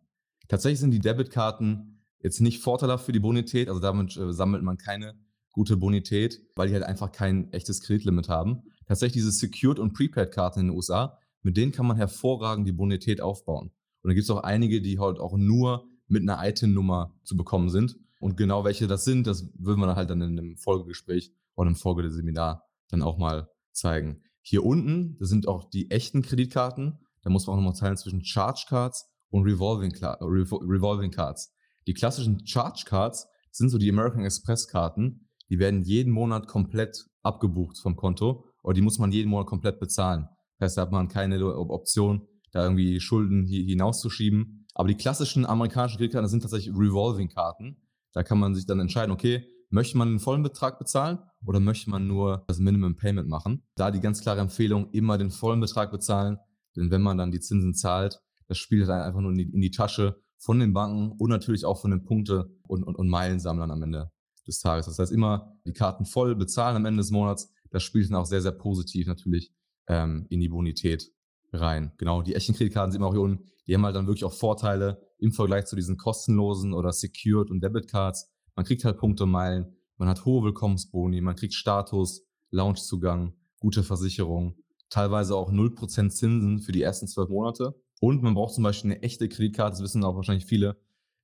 Tatsächlich sind die Debitkarten jetzt nicht vorteilhaft für die Bonität, also damit äh, sammelt man keine gute Bonität, weil die halt einfach kein echtes Kreditlimit haben. Tatsächlich diese Secured und Prepaid-Karten in den USA, mit denen kann man hervorragend die Bonität aufbauen. Und da gibt es auch einige, die halt auch nur mit einer ITIN-Nummer zu bekommen sind. Und genau welche das sind, das würden wir halt dann in einem Folgegespräch oder im Folge des Seminar dann auch mal zeigen. Hier unten, das sind auch die echten Kreditkarten. Da muss man auch nochmal teilen zwischen Charge Cards und Revolving, Revolving Cards. Die klassischen Charge Cards sind so die American Express Karten. Die werden jeden Monat komplett abgebucht vom Konto oder die muss man jeden Monat komplett bezahlen. Das heißt, da hat man keine Option, da irgendwie Schulden hinauszuschieben. Aber die klassischen amerikanischen Kreditkarten sind tatsächlich Revolving-Karten. Da kann man sich dann entscheiden, okay, Möchte man einen vollen Betrag bezahlen oder möchte man nur das Minimum Payment machen? Da die ganz klare Empfehlung, immer den vollen Betrag bezahlen, denn wenn man dann die Zinsen zahlt, das spielt dann einfach nur in die, in die Tasche von den Banken und natürlich auch von den Punkte- und, und, und Meilensammlern am Ende des Tages. Das heißt, immer die Karten voll bezahlen am Ende des Monats. Das spielt dann auch sehr, sehr positiv natürlich ähm, in die Bonität rein. Genau, die echten Kreditkarten sieht man auch hier unten. Die haben halt dann wirklich auch Vorteile im Vergleich zu diesen kostenlosen oder Secured und Debitcards. Man kriegt halt Punkte, Meilen, man hat hohe Willkommensboni, man kriegt Status, Loungezugang, gute Versicherung, teilweise auch 0% Zinsen für die ersten zwölf Monate. Und man braucht zum Beispiel eine echte Kreditkarte, das wissen auch wahrscheinlich viele,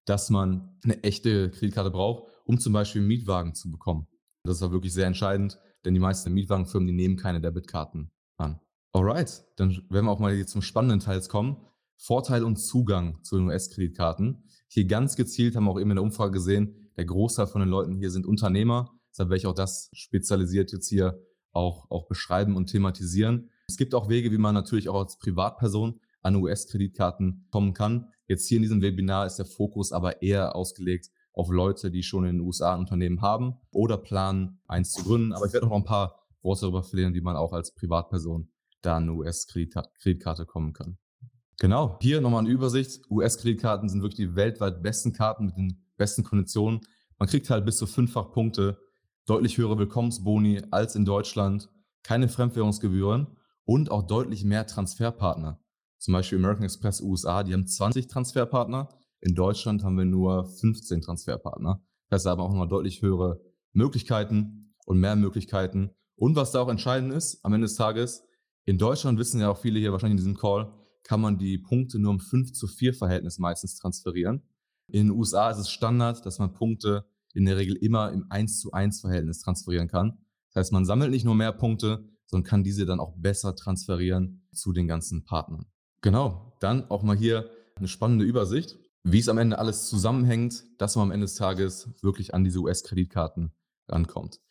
dass man eine echte Kreditkarte braucht, um zum Beispiel einen Mietwagen zu bekommen. Das ist auch wirklich sehr entscheidend, denn die meisten Mietwagenfirmen, die nehmen keine Debitkarten an. Alright, dann werden wir auch mal zum spannenden Teil kommen. Vorteil und Zugang zu den US-Kreditkarten. Hier ganz gezielt haben wir auch eben in der Umfrage gesehen, der Großteil von den Leuten hier sind Unternehmer. Deshalb werde ich auch das spezialisiert jetzt hier auch, auch beschreiben und thematisieren. Es gibt auch Wege, wie man natürlich auch als Privatperson an US-Kreditkarten kommen kann. Jetzt hier in diesem Webinar ist der Fokus aber eher ausgelegt auf Leute, die schon in den USA ein Unternehmen haben oder planen, eins zu gründen. Aber ich werde auch noch ein paar Worte darüber verlieren, wie man auch als Privatperson da an eine US-Kreditkarte kommen kann. Genau, hier nochmal eine Übersicht. US-Kreditkarten sind wirklich die weltweit besten Karten mit den besten Konditionen. Man kriegt halt bis zu fünffach Punkte, deutlich höhere Willkommensboni als in Deutschland, keine Fremdwährungsgebühren und auch deutlich mehr Transferpartner. Zum Beispiel American Express USA, die haben 20 Transferpartner. In Deutschland haben wir nur 15 Transferpartner. Das heißt, da haben wir auch nochmal deutlich höhere Möglichkeiten und mehr Möglichkeiten. Und was da auch entscheidend ist, am Ende des Tages, in Deutschland wissen ja auch viele hier wahrscheinlich in diesem Call, kann man die Punkte nur im 5 zu 4 Verhältnis meistens transferieren. In den USA ist es Standard, dass man Punkte in der Regel immer im 1 zu 1 Verhältnis transferieren kann. Das heißt, man sammelt nicht nur mehr Punkte, sondern kann diese dann auch besser transferieren zu den ganzen Partnern. Genau, dann auch mal hier eine spannende Übersicht, wie es am Ende alles zusammenhängt, dass man am Ende des Tages wirklich an diese US-Kreditkarten rankommt.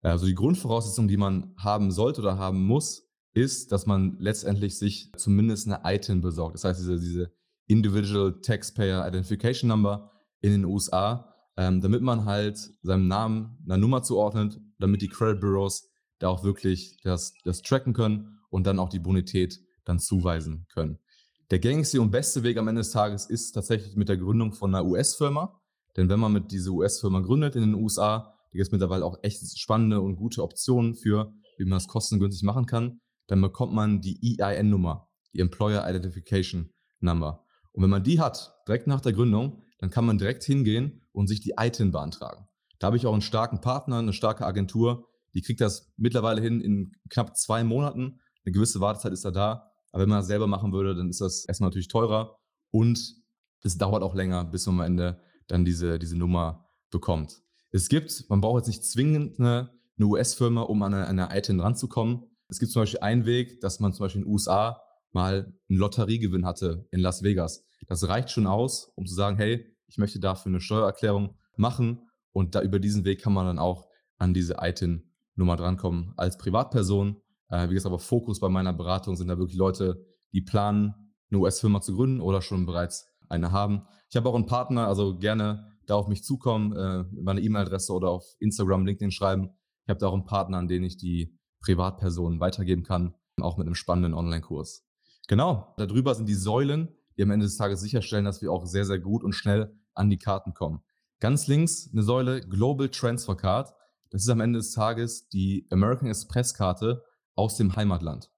Also die Grundvoraussetzung, die man haben sollte oder haben muss, ist, dass man letztendlich sich zumindest eine ITIN besorgt. Das heißt, diese, diese Individual Taxpayer Identification Number in den USA, ähm, damit man halt seinem Namen eine Nummer zuordnet, damit die Credit Bureaus da auch wirklich das, das tracken können und dann auch die Bonität dann zuweisen können. Der gängigste und beste Weg am Ende des Tages ist tatsächlich mit der Gründung von einer US-Firma. Denn wenn man mit dieser US-Firma gründet in den USA, da gibt es mittlerweile auch echt spannende und gute Optionen für, wie man das kostengünstig machen kann, dann bekommt man die EIN-Nummer, die Employer Identification Number. Und wenn man die hat, direkt nach der Gründung, dann kann man direkt hingehen und sich die ITIN beantragen. Da habe ich auch einen starken Partner, eine starke Agentur, die kriegt das mittlerweile hin in knapp zwei Monaten. Eine gewisse Wartezeit ist da da. Aber wenn man das selber machen würde, dann ist das erstmal natürlich teurer und es dauert auch länger, bis man am Ende dann diese, diese Nummer bekommt. Es gibt, man braucht jetzt nicht zwingend eine, eine US-Firma, um an eine, eine ITIN ranzukommen. Es gibt zum Beispiel einen Weg, dass man zum Beispiel in den USA mal einen Lotteriegewinn hatte in Las Vegas. Das reicht schon aus, um zu sagen, hey, ich möchte dafür eine Steuererklärung machen und da über diesen Weg kann man dann auch an diese ITIN-Nummer drankommen als Privatperson. Äh, wie gesagt, aber Fokus bei meiner Beratung sind da wirklich Leute, die planen, eine US-Firma zu gründen oder schon bereits eine haben. Ich habe auch einen Partner, also gerne da auf mich zukommen, äh, meine E-Mail-Adresse oder auf Instagram, LinkedIn schreiben. Ich habe da auch einen Partner, an den ich die Privatpersonen weitergeben kann, auch mit einem spannenden Online-Kurs. Genau, darüber sind die Säulen, die am Ende des Tages sicherstellen, dass wir auch sehr, sehr gut und schnell an die Karten kommen. Ganz links eine Säule Global Transfer Card. Das ist am Ende des Tages die American Express Karte aus dem Heimatland.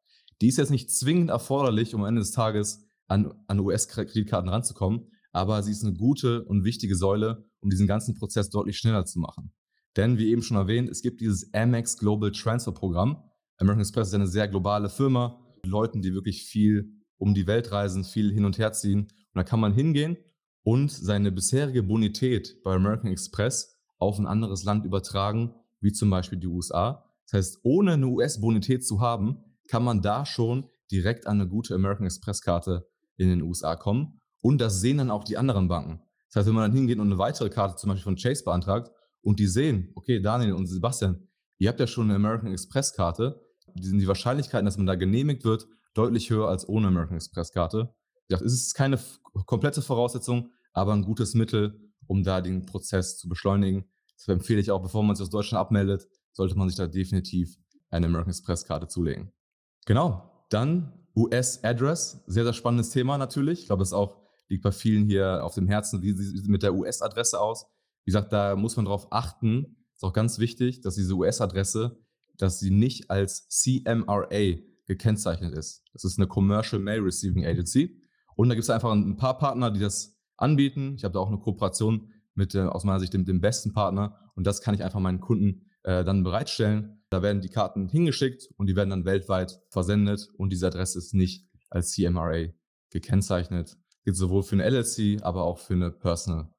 Die ist jetzt nicht zwingend erforderlich, um am Ende des Tages an, an US-Kreditkarten ranzukommen, aber sie ist eine gute und wichtige Säule, um diesen ganzen Prozess deutlich schneller zu machen. Denn wie eben schon erwähnt, es gibt dieses Amex Global Transfer Programm. American Express ist eine sehr globale Firma, Leuten, die wirklich viel um die Welt reisen, viel hin und her ziehen. Und da kann man hingehen und seine bisherige Bonität bei American Express auf ein anderes Land übertragen, wie zum Beispiel die USA. Das heißt, ohne eine US-Bonität zu haben, kann man da schon direkt an eine gute American Express-Karte in den USA kommen. Und das sehen dann auch die anderen Banken. Das heißt, wenn man dann hingeht und eine weitere Karte zum Beispiel von Chase beantragt und die sehen, okay, Daniel und Sebastian, ihr habt ja schon eine American Express-Karte, sind die Wahrscheinlichkeiten, dass man da genehmigt wird, deutlich höher als ohne American Express-Karte. Es ist keine komplette Voraussetzung, aber ein gutes Mittel, um da den Prozess zu beschleunigen. Deshalb empfehle ich auch, bevor man sich aus Deutschland abmeldet, sollte man sich da definitiv eine American Express-Karte zulegen. Genau, dann US-Address, sehr, sehr spannendes Thema natürlich. Ich glaube, das auch liegt bei vielen hier auf dem Herzen, wie sieht es mit der US-Adresse aus. Wie gesagt, da muss man darauf achten, ist auch ganz wichtig, dass diese US-Adresse dass sie nicht als CMRA gekennzeichnet ist. Das ist eine Commercial Mail Receiving Agency. Und da gibt es einfach ein paar Partner, die das anbieten. Ich habe da auch eine Kooperation mit äh, aus meiner Sicht dem, dem, besten Partner. Und das kann ich einfach meinen Kunden äh, dann bereitstellen. Da werden die Karten hingeschickt und die werden dann weltweit versendet. Und diese Adresse ist nicht als CMRA gekennzeichnet. Geht sowohl für eine LLC, aber auch für eine Personal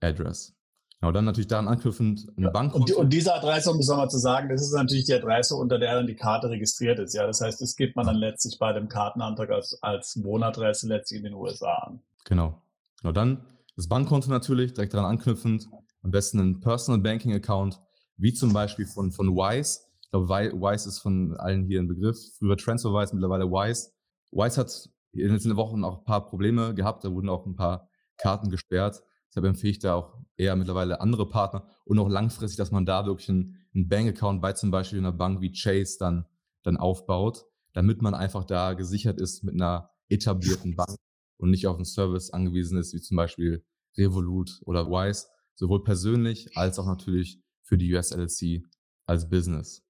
Address. Genau, dann natürlich daran anknüpfend ein ja, Bankkonto. Und, und, diese Adresse, um es nochmal zu sagen, das ist natürlich die Adresse, unter der dann die Karte registriert ist. Ja, das heißt, das gibt man dann letztlich bei dem Kartenantrag als, als Wohnadresse letztlich in den USA an. Genau. Genau, dann das Bankkonto natürlich, direkt daran anknüpfend. Am besten ein Personal Banking Account, wie zum Beispiel von, von Wise. Ich glaube, Wise ist von allen hier ein Begriff. Früher TransferWise, mittlerweile Wise. Wise hat in den letzten Wochen auch ein paar Probleme gehabt. Da wurden auch ein paar Karten gesperrt. Deshalb empfehle ich da auch eher mittlerweile andere Partner und auch langfristig, dass man da wirklich einen, einen Bankaccount bei zum Beispiel einer Bank wie Chase dann, dann aufbaut, damit man einfach da gesichert ist mit einer etablierten Bank und nicht auf einen Service angewiesen ist, wie zum Beispiel Revolut oder Wise, sowohl persönlich als auch natürlich für die US LLC als Business.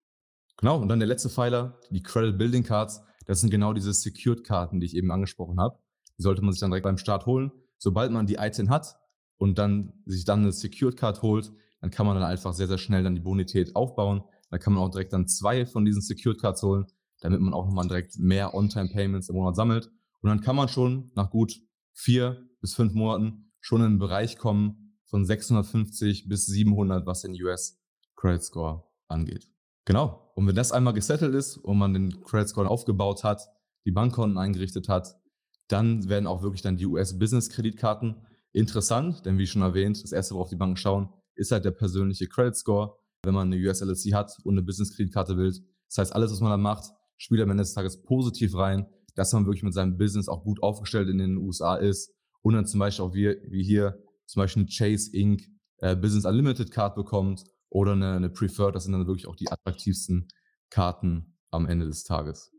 Genau, und dann der letzte Pfeiler, die Credit Building Cards. Das sind genau diese Secured Karten, die ich eben angesprochen habe. Die sollte man sich dann direkt beim Start holen. Sobald man die ITIN hat, und dann sich dann eine Secured Card holt, dann kann man dann einfach sehr, sehr schnell dann die Bonität aufbauen. Da kann man auch direkt dann zwei von diesen Secured Cards holen, damit man auch nochmal direkt mehr On-Time-Payments im Monat sammelt. Und dann kann man schon nach gut vier bis fünf Monaten schon in einen Bereich kommen von 650 bis 700, was den US Credit Score angeht. Genau. Und wenn das einmal gesettelt ist und man den Credit Score aufgebaut hat, die Bankkonten eingerichtet hat, dann werden auch wirklich dann die US Business Kreditkarten interessant, denn wie schon erwähnt, das erste, worauf die Banken schauen, ist halt der persönliche Credit Score, wenn man eine US LLC hat und eine Business Kreditkarte will. Das heißt, alles, was man da macht, spielt am Ende des Tages positiv rein, dass man wirklich mit seinem Business auch gut aufgestellt in den USA ist und dann zum Beispiel auch wie, wie hier zum Beispiel eine Chase Inc. Äh, Business Unlimited Card bekommt oder eine, eine Preferred, das sind dann wirklich auch die attraktivsten Karten am Ende des Tages.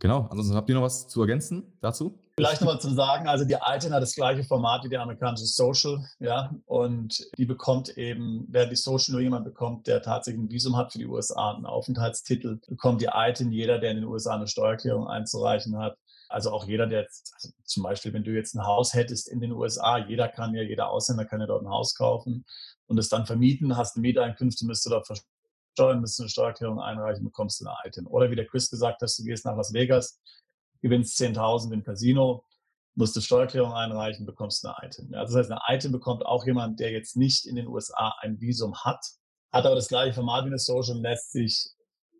Genau, ansonsten habt ihr noch was zu ergänzen dazu? Vielleicht nochmal zu sagen, also die ITIN hat das gleiche Format wie die amerikanische Social, ja, und die bekommt eben, wer die Social nur jemand bekommt, der tatsächlich ein Visum hat für die USA, einen Aufenthaltstitel, bekommt die ITIN jeder, der in den USA eine Steuererklärung einzureichen hat. Also auch jeder, der also zum Beispiel, wenn du jetzt ein Haus hättest in den USA, jeder kann ja, jeder Ausländer kann ja dort ein Haus kaufen und es dann vermieten, hast eine Mieteinkünfte, müsste dort versteuern, müsste eine Steuererklärung einreichen, bekommst du eine ITIN. Oder wie der Chris gesagt hat, du gehst nach Las Vegas, gewinnst 10.000 im Casino, musst du Steuererklärung einreichen, bekommst eine ITIN. Ja, das heißt, eine ITIN bekommt auch jemand, der jetzt nicht in den USA ein Visum hat, hat aber das gleiche Format wie eine Social und lässt sich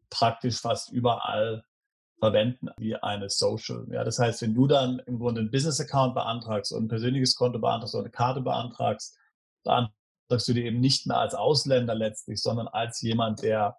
praktisch fast überall verwenden wie eine Social. Ja, das heißt, wenn du dann im Grunde einen Business-Account beantragst und ein persönliches Konto beantragst oder eine Karte beantragst, beantragst du die eben nicht mehr als Ausländer letztlich, sondern als jemand, der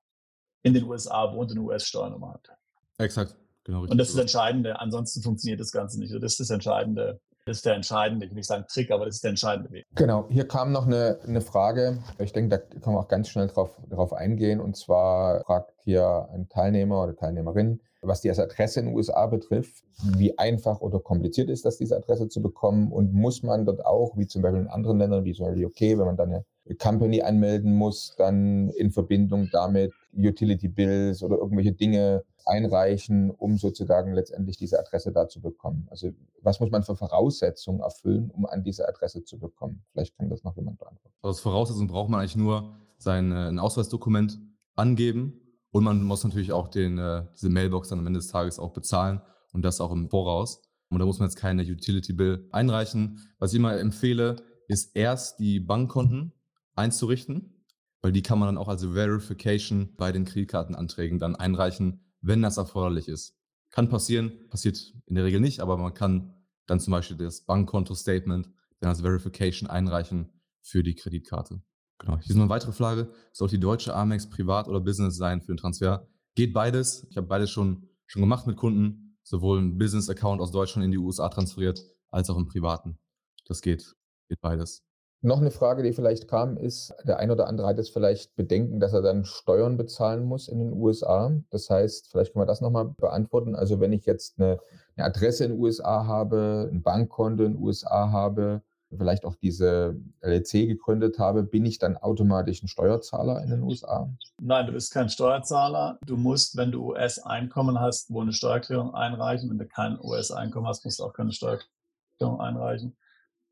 in den USA wohnt und eine US-Steuernummer hat. Exakt. Genau, und das ist das Entscheidende. Ansonsten funktioniert das Ganze nicht. Das ist das Entscheidende. Das ist der entscheidende, ich will nicht sagen Trick, aber das ist der entscheidende Weg. Genau, hier kam noch eine, eine Frage. Ich denke, da kann man auch ganz schnell drauf, darauf eingehen. Und zwar fragt hier ein Teilnehmer oder Teilnehmerin, was die Adresse in den USA betrifft, wie einfach oder kompliziert ist das, diese Adresse zu bekommen und muss man dort auch, wie zum Beispiel in anderen Ländern, wie zum Beispiel UK, wenn man dann eine Company anmelden muss, dann in Verbindung damit Utility Bills oder irgendwelche Dinge einreichen, um sozusagen letztendlich diese Adresse da zu bekommen. Also was muss man für Voraussetzungen erfüllen, um an diese Adresse zu bekommen? Vielleicht kann das noch jemand beantworten. Als Voraussetzung braucht man eigentlich nur sein äh, ein Ausweisdokument angeben und man muss natürlich auch den, äh, diese Mailbox dann am Ende des Tages auch bezahlen und das auch im Voraus. Und da muss man jetzt keine Utility Bill einreichen. Was ich immer empfehle, ist erst die Bankkonten einzurichten, weil die kann man dann auch als Verification bei den Kreditkartenanträgen dann einreichen, wenn das erforderlich ist. Kann passieren, passiert in der Regel nicht, aber man kann dann zum Beispiel das Bankkonto-Statement dann als Verification einreichen für die Kreditkarte. Genau. Hier ist noch eine weitere Frage. Soll die deutsche Amex privat oder Business sein für den Transfer? Geht beides. Ich habe beides schon, schon gemacht mit Kunden. Sowohl ein Business-Account aus Deutschland in die USA transferiert, als auch im privaten. Das geht. Geht beides. Noch eine Frage, die vielleicht kam, ist, der ein oder andere hat jetzt vielleicht Bedenken, dass er dann Steuern bezahlen muss in den USA. Das heißt, vielleicht können wir das nochmal beantworten. Also wenn ich jetzt eine, eine, Adresse in den USA habe, ein Bankkonto in den USA habe, vielleicht auch diese LLC gegründet habe, bin ich dann automatisch ein Steuerzahler in den USA? Nein, du bist kein Steuerzahler. Du musst, wenn du US-Einkommen hast, wohl eine Steuererklärung einreichen. Wenn du kein US-Einkommen hast, musst du auch keine Steuererklärung einreichen.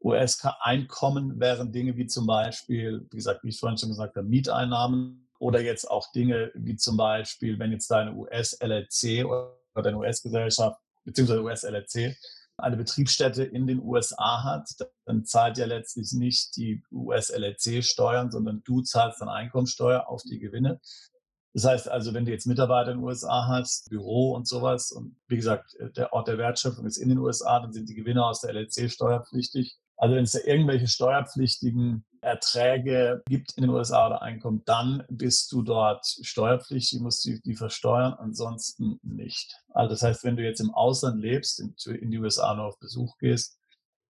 US-Einkommen wären Dinge wie zum Beispiel, wie gesagt, wie ich vorhin schon gesagt habe, Mieteinnahmen oder jetzt auch Dinge wie zum Beispiel, wenn jetzt deine US-LLC oder deine US-Gesellschaft beziehungsweise US-LLC eine Betriebsstätte in den USA hat, dann zahlt ja letztlich nicht die US-LLC Steuern, sondern du zahlst dann Einkommensteuer auf die Gewinne. Das heißt also, wenn du jetzt Mitarbeiter in den USA hast, Büro und sowas, und wie gesagt, der Ort der Wertschöpfung ist in den USA, dann sind die Gewinne aus der LLC steuerpflichtig. Also wenn es da irgendwelche steuerpflichtigen Erträge gibt in den USA oder Einkommen, dann bist du dort steuerpflichtig, musst die, die versteuern, ansonsten nicht. Also das heißt, wenn du jetzt im Ausland lebst, in, in die USA nur auf Besuch gehst,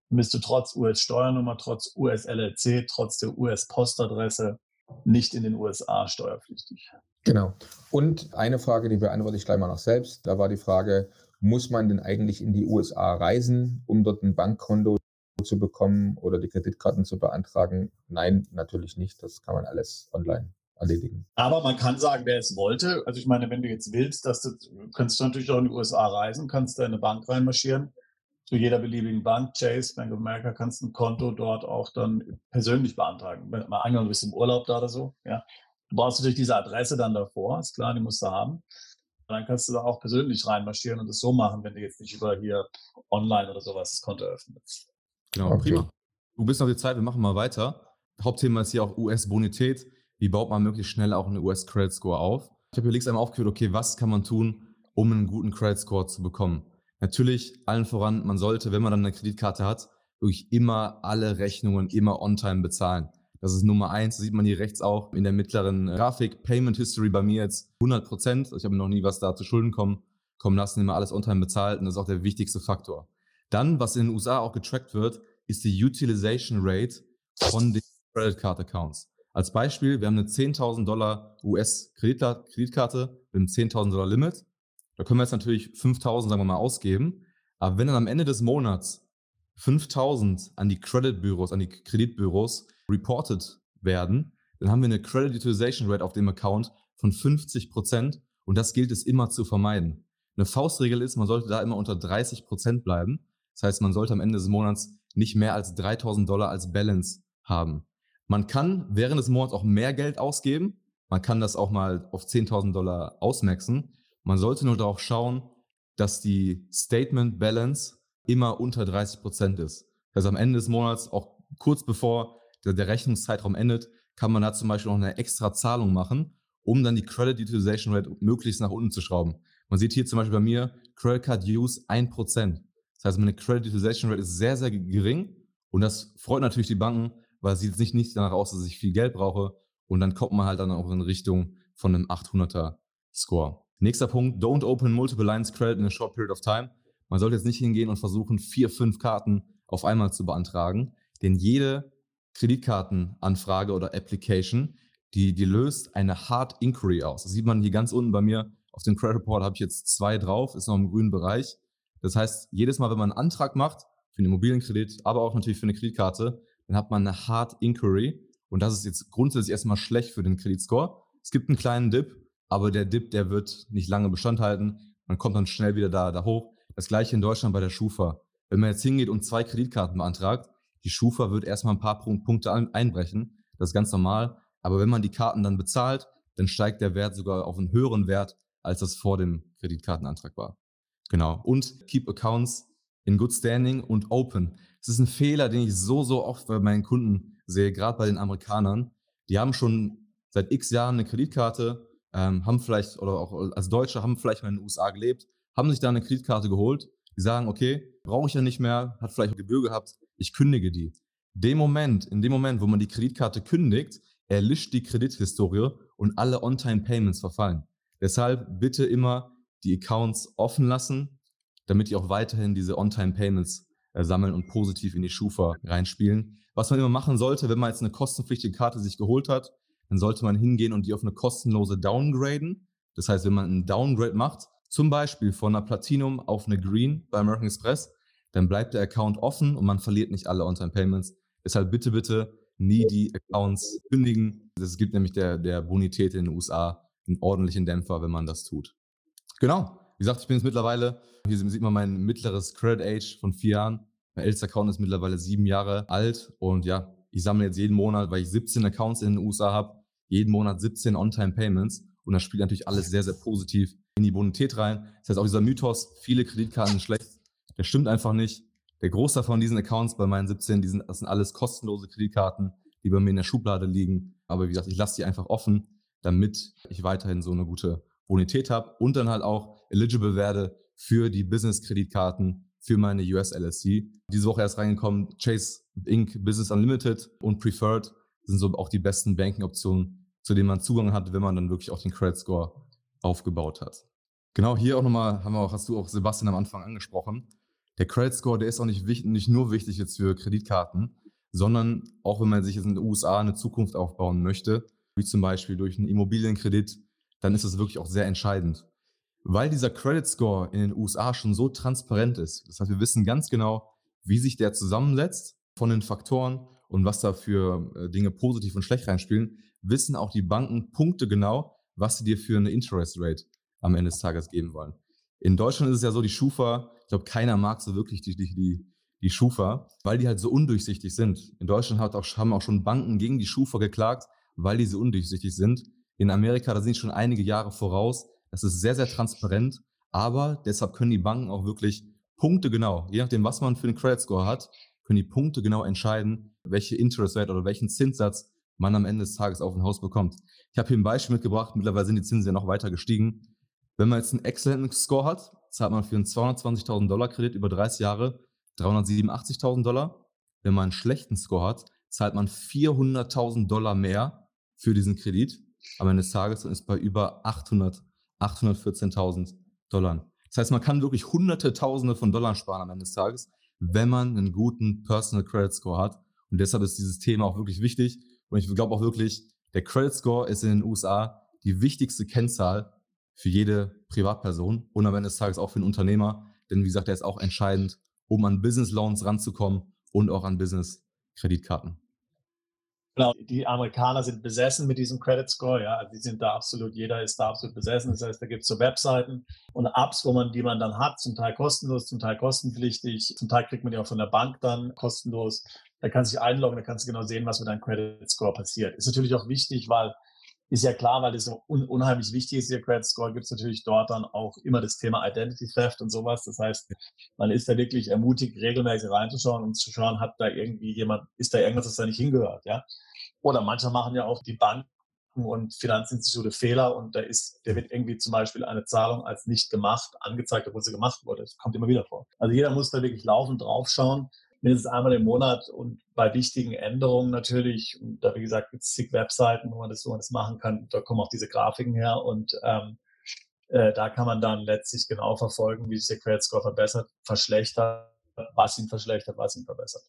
bist du trotz US-Steuernummer, trotz US-LLC, trotz der US-Postadresse nicht in den USA steuerpflichtig. Genau. Und eine Frage, die beantworte ich gleich mal noch selbst. Da war die Frage, muss man denn eigentlich in die USA reisen, um dort ein Bankkonto zu bekommen oder die Kreditkarten zu beantragen? Nein, natürlich nicht. Das kann man alles online erledigen. Aber man kann sagen, wer es wollte. Also ich meine, wenn du jetzt willst, dass du, kannst du natürlich auch in die USA reisen, kannst da in eine Bank reinmarschieren. Zu jeder beliebigen Bank, Chase, Bank of America, kannst ein Konto dort auch dann persönlich beantragen. Mal angenommen, du bist im Urlaub da oder so, ja. Du brauchst natürlich diese Adresse dann davor, ist klar, die musst du haben. Und dann kannst du da auch persönlich reinmarschieren und das so machen, wenn du jetzt nicht über hier online oder sowas das Konto öffnest. Genau, okay. prima. Du bist noch die Zeit, wir machen mal weiter. Hauptthema ist hier auch US-Bonität. Wie baut man möglichst schnell auch einen US-Credit Score auf? Ich habe hier links einmal aufgeführt, okay, was kann man tun, um einen guten Credit Score zu bekommen? Natürlich, allen voran, man sollte, wenn man dann eine Kreditkarte hat, wirklich immer alle Rechnungen immer on time bezahlen. Das ist Nummer eins. Das sieht man hier rechts auch in der mittleren Grafik. Payment History bei mir jetzt 100 Prozent. Ich habe noch nie was da zu Schulden kommen, kommen lassen, immer alles on time bezahlt. Und das ist auch der wichtigste Faktor. Dann, was in den USA auch getrackt wird, ist die Utilization Rate von den Credit Card Accounts. Als Beispiel, wir haben eine 10.000 Dollar US-Kreditkarte mit einem 10.000 Dollar Limit. Da können wir jetzt natürlich 5.000, sagen wir mal, ausgeben. Aber wenn dann am Ende des Monats 5.000 an die Credit-Büros, an die Kreditbüros reported werden, dann haben wir eine Credit Utilization Rate auf dem Account von 50 Prozent und das gilt es immer zu vermeiden. Eine Faustregel ist, man sollte da immer unter 30 Prozent bleiben. Das heißt, man sollte am Ende des Monats nicht mehr als 3000 Dollar als Balance haben. Man kann während des Monats auch mehr Geld ausgeben. Man kann das auch mal auf 10.000 Dollar ausmaxen. Man sollte nur darauf schauen, dass die Statement Balance immer unter 30 Prozent ist. Also am Ende des Monats, auch kurz bevor der, Rechnungszeitraum endet, kann man da zum Beispiel noch eine extra Zahlung machen, um dann die Credit Utilization Rate möglichst nach unten zu schrauben. Man sieht hier zum Beispiel bei mir Credit Card Use 1%. Das heißt, meine Credit Utilization Rate ist sehr, sehr gering und das freut natürlich die Banken, weil es sieht nicht, nicht danach aus, dass ich viel Geld brauche und dann kommt man halt dann auch in Richtung von einem 800er Score. Nächster Punkt, don't open multiple lines credit in a short period of time. Man sollte jetzt nicht hingehen und versuchen, vier, fünf Karten auf einmal zu beantragen, denn jede Kreditkartenanfrage oder Application, die, die löst eine Hard Inquiry aus. Das sieht man hier ganz unten bei mir auf dem Credit Report habe ich jetzt zwei drauf, ist noch im grünen Bereich. Das heißt, jedes Mal, wenn man einen Antrag macht, für einen Immobilienkredit, aber auch natürlich für eine Kreditkarte, dann hat man eine Hard Inquiry. Und das ist jetzt grundsätzlich erstmal schlecht für den Kreditscore. Es gibt einen kleinen Dip, aber der Dip, der wird nicht lange Bestand halten. Man kommt dann schnell wieder da, da hoch. Das gleiche in Deutschland bei der Schufa. Wenn man jetzt hingeht und zwei Kreditkarten beantragt, die Schufa wird erstmal ein paar Punkte einbrechen. Das ist ganz normal. Aber wenn man die Karten dann bezahlt, dann steigt der Wert sogar auf einen höheren Wert, als das vor dem Kreditkartenantrag war. Genau. Und keep accounts in good standing und open. Das ist ein Fehler, den ich so, so oft bei meinen Kunden sehe, gerade bei den Amerikanern. Die haben schon seit x Jahren eine Kreditkarte, ähm, haben vielleicht, oder auch als Deutsche, haben vielleicht mal in den USA gelebt, haben sich da eine Kreditkarte geholt. Die sagen, okay, brauche ich ja nicht mehr, hat vielleicht Gebühr gehabt, ich kündige die. Dem Moment, in dem Moment, wo man die Kreditkarte kündigt, erlischt die Kredithistorie und alle On-Time-Payments verfallen. Deshalb bitte immer die Accounts offen lassen, damit die auch weiterhin diese On-Time-Payments äh, sammeln und positiv in die Schufa reinspielen. Was man immer machen sollte, wenn man jetzt eine kostenpflichtige Karte sich geholt hat, dann sollte man hingehen und die auf eine kostenlose downgraden. Das heißt, wenn man einen Downgrade macht, zum Beispiel von einer Platinum auf eine Green bei American Express, dann bleibt der Account offen und man verliert nicht alle On-Time-Payments. Deshalb bitte, bitte nie die Accounts kündigen. Es gibt nämlich der, der Bonität in den USA einen ordentlichen Dämpfer, wenn man das tut. Genau. Wie gesagt, ich bin jetzt mittlerweile, hier sieht man mein mittleres Credit Age von vier Jahren. Mein ältester Account ist mittlerweile sieben Jahre alt und ja, ich sammle jetzt jeden Monat, weil ich 17 Accounts in den USA habe, jeden Monat 17 On-Time-Payments und das spielt natürlich alles sehr, sehr positiv in die Bonität rein. Das heißt, auch dieser Mythos, viele Kreditkarten sind schlecht, der stimmt einfach nicht. Der Großteil von diesen Accounts bei meinen 17, die sind, das sind alles kostenlose Kreditkarten, die bei mir in der Schublade liegen. Aber wie gesagt, ich lasse die einfach offen damit ich weiterhin so eine gute Bonität habe und dann halt auch eligible werde für die Business-Kreditkarten für meine US LSC. Diese Woche erst reingekommen, Chase Inc. Business Unlimited und Preferred sind so auch die besten Banking-Optionen, zu denen man Zugang hat, wenn man dann wirklich auch den Credit Score aufgebaut hat. Genau, hier auch nochmal, haben wir auch, hast du auch Sebastian am Anfang angesprochen. Der Credit Score, der ist auch nicht, wichtig, nicht nur wichtig jetzt für Kreditkarten, sondern auch wenn man sich jetzt in den USA eine Zukunft aufbauen möchte, wie zum Beispiel durch einen Immobilienkredit, dann ist es wirklich auch sehr entscheidend. Weil dieser Credit Score in den USA schon so transparent ist. Das heißt, wir wissen ganz genau, wie sich der zusammensetzt von den Faktoren und was da für äh, Dinge positiv und schlecht reinspielen, wissen auch die Banken Punkte genau, was sie dir für eine Interest Rate am Ende des Tages geben wollen. In Deutschland ist es ja so, die Schufa, ich glaube, keiner mag so wirklich die, die, die, die Schufa, weil die halt so undurchsichtig sind. In Deutschland hat auch, haben auch schon Banken gegen die Schufa geklagt, weil diese undurchsichtig sind. In Amerika, da sind schon einige Jahre voraus. Das ist sehr, sehr transparent. Aber deshalb können die Banken auch wirklich Punkte genau, je nachdem, was man für einen Credit Score hat, können die Punkte genau entscheiden, welche Interest Rate oder welchen Zinssatz man am Ende des Tages auf ein Haus bekommt. Ich habe hier ein Beispiel mitgebracht. Mittlerweile sind die Zinsen ja noch weiter gestiegen. Wenn man jetzt einen exzellenten Score hat, zahlt man für einen 220.000 Dollar Kredit über 30 Jahre 387.000 Dollar. Wenn man einen schlechten Score hat, zahlt man 400.000 Dollar mehr für diesen Kredit am Ende des Tages und ist bei über 800, 814.000 Dollar. Das heißt, man kann wirklich hunderte, tausende von Dollar sparen am Ende des Tages, wenn man einen guten Personal Credit Score hat. Und deshalb ist dieses Thema auch wirklich wichtig. Und ich glaube auch wirklich, der Credit Score ist in den USA die wichtigste Kennzahl für jede Privatperson und am Ende des Tages auch für einen Unternehmer. Denn wie gesagt, der ist auch entscheidend, um an Business Loans ranzukommen und auch an Business Kreditkarten. Genau, die Amerikaner sind besessen mit diesem Credit Score, ja, die sind da absolut, jeder ist da absolut besessen. Das heißt, da gibt es so Webseiten und Apps, wo man, die man dann hat, zum Teil kostenlos, zum Teil kostenpflichtig, zum Teil kriegt man die auch von der Bank dann kostenlos. Da kannst du dich einloggen, da kannst du genau sehen, was mit deinem Credit Score passiert. Ist natürlich auch wichtig, weil ist ja klar, weil das so un unheimlich wichtig ist, Credit Score, gibt es natürlich dort dann auch immer das Thema Identity Theft und sowas. Das heißt, man ist da wirklich ermutigt, regelmäßig reinzuschauen und zu schauen, hat da irgendwie jemand, ist da irgendwas, das da nicht hingehört, ja. Oder manchmal machen ja auch die Banken und Finanzinstitute Fehler und da ist, der wird irgendwie zum Beispiel eine Zahlung als nicht gemacht angezeigt, obwohl sie gemacht wurde. Das kommt immer wieder vor. Also jeder muss da wirklich laufend draufschauen mindestens einmal im Monat und bei wichtigen Änderungen natürlich, und da wie gesagt gibt es zig Webseiten, wo man, das, wo man das machen kann, da kommen auch diese Grafiken her und ähm, äh, da kann man dann letztlich genau verfolgen, wie sich der Credit Score verbessert, verschlechtert, was ihn verschlechtert, was ihn verbessert.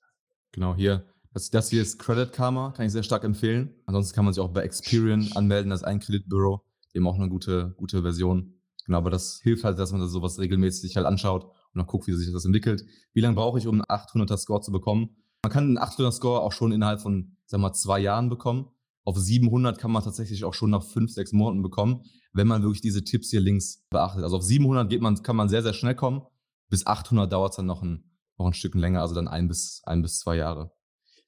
Genau, hier. Das, das hier ist Credit Karma, kann ich sehr stark empfehlen. Ansonsten kann man sich auch bei Experian anmelden, das ist ein Kreditbüro, eben auch eine gute, gute Version. Genau, aber das hilft halt, dass man das sowas regelmäßig halt anschaut und dann guckt, wie sich das entwickelt. Wie lange brauche ich, um einen 800er Score zu bekommen? Man kann einen 800er Score auch schon innerhalb von, wir mal, zwei Jahren bekommen. Auf 700 kann man tatsächlich auch schon nach fünf, sechs Monaten bekommen, wenn man wirklich diese Tipps hier links beachtet. Also auf 700 geht man, kann man sehr, sehr schnell kommen. Bis 800 dauert es dann noch ein, noch ein Stück länger, also dann ein bis, ein bis zwei Jahre.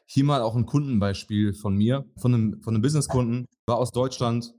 Hier mal auch ein Kundenbeispiel von mir, von einem, von einem Businesskunden, war aus Deutschland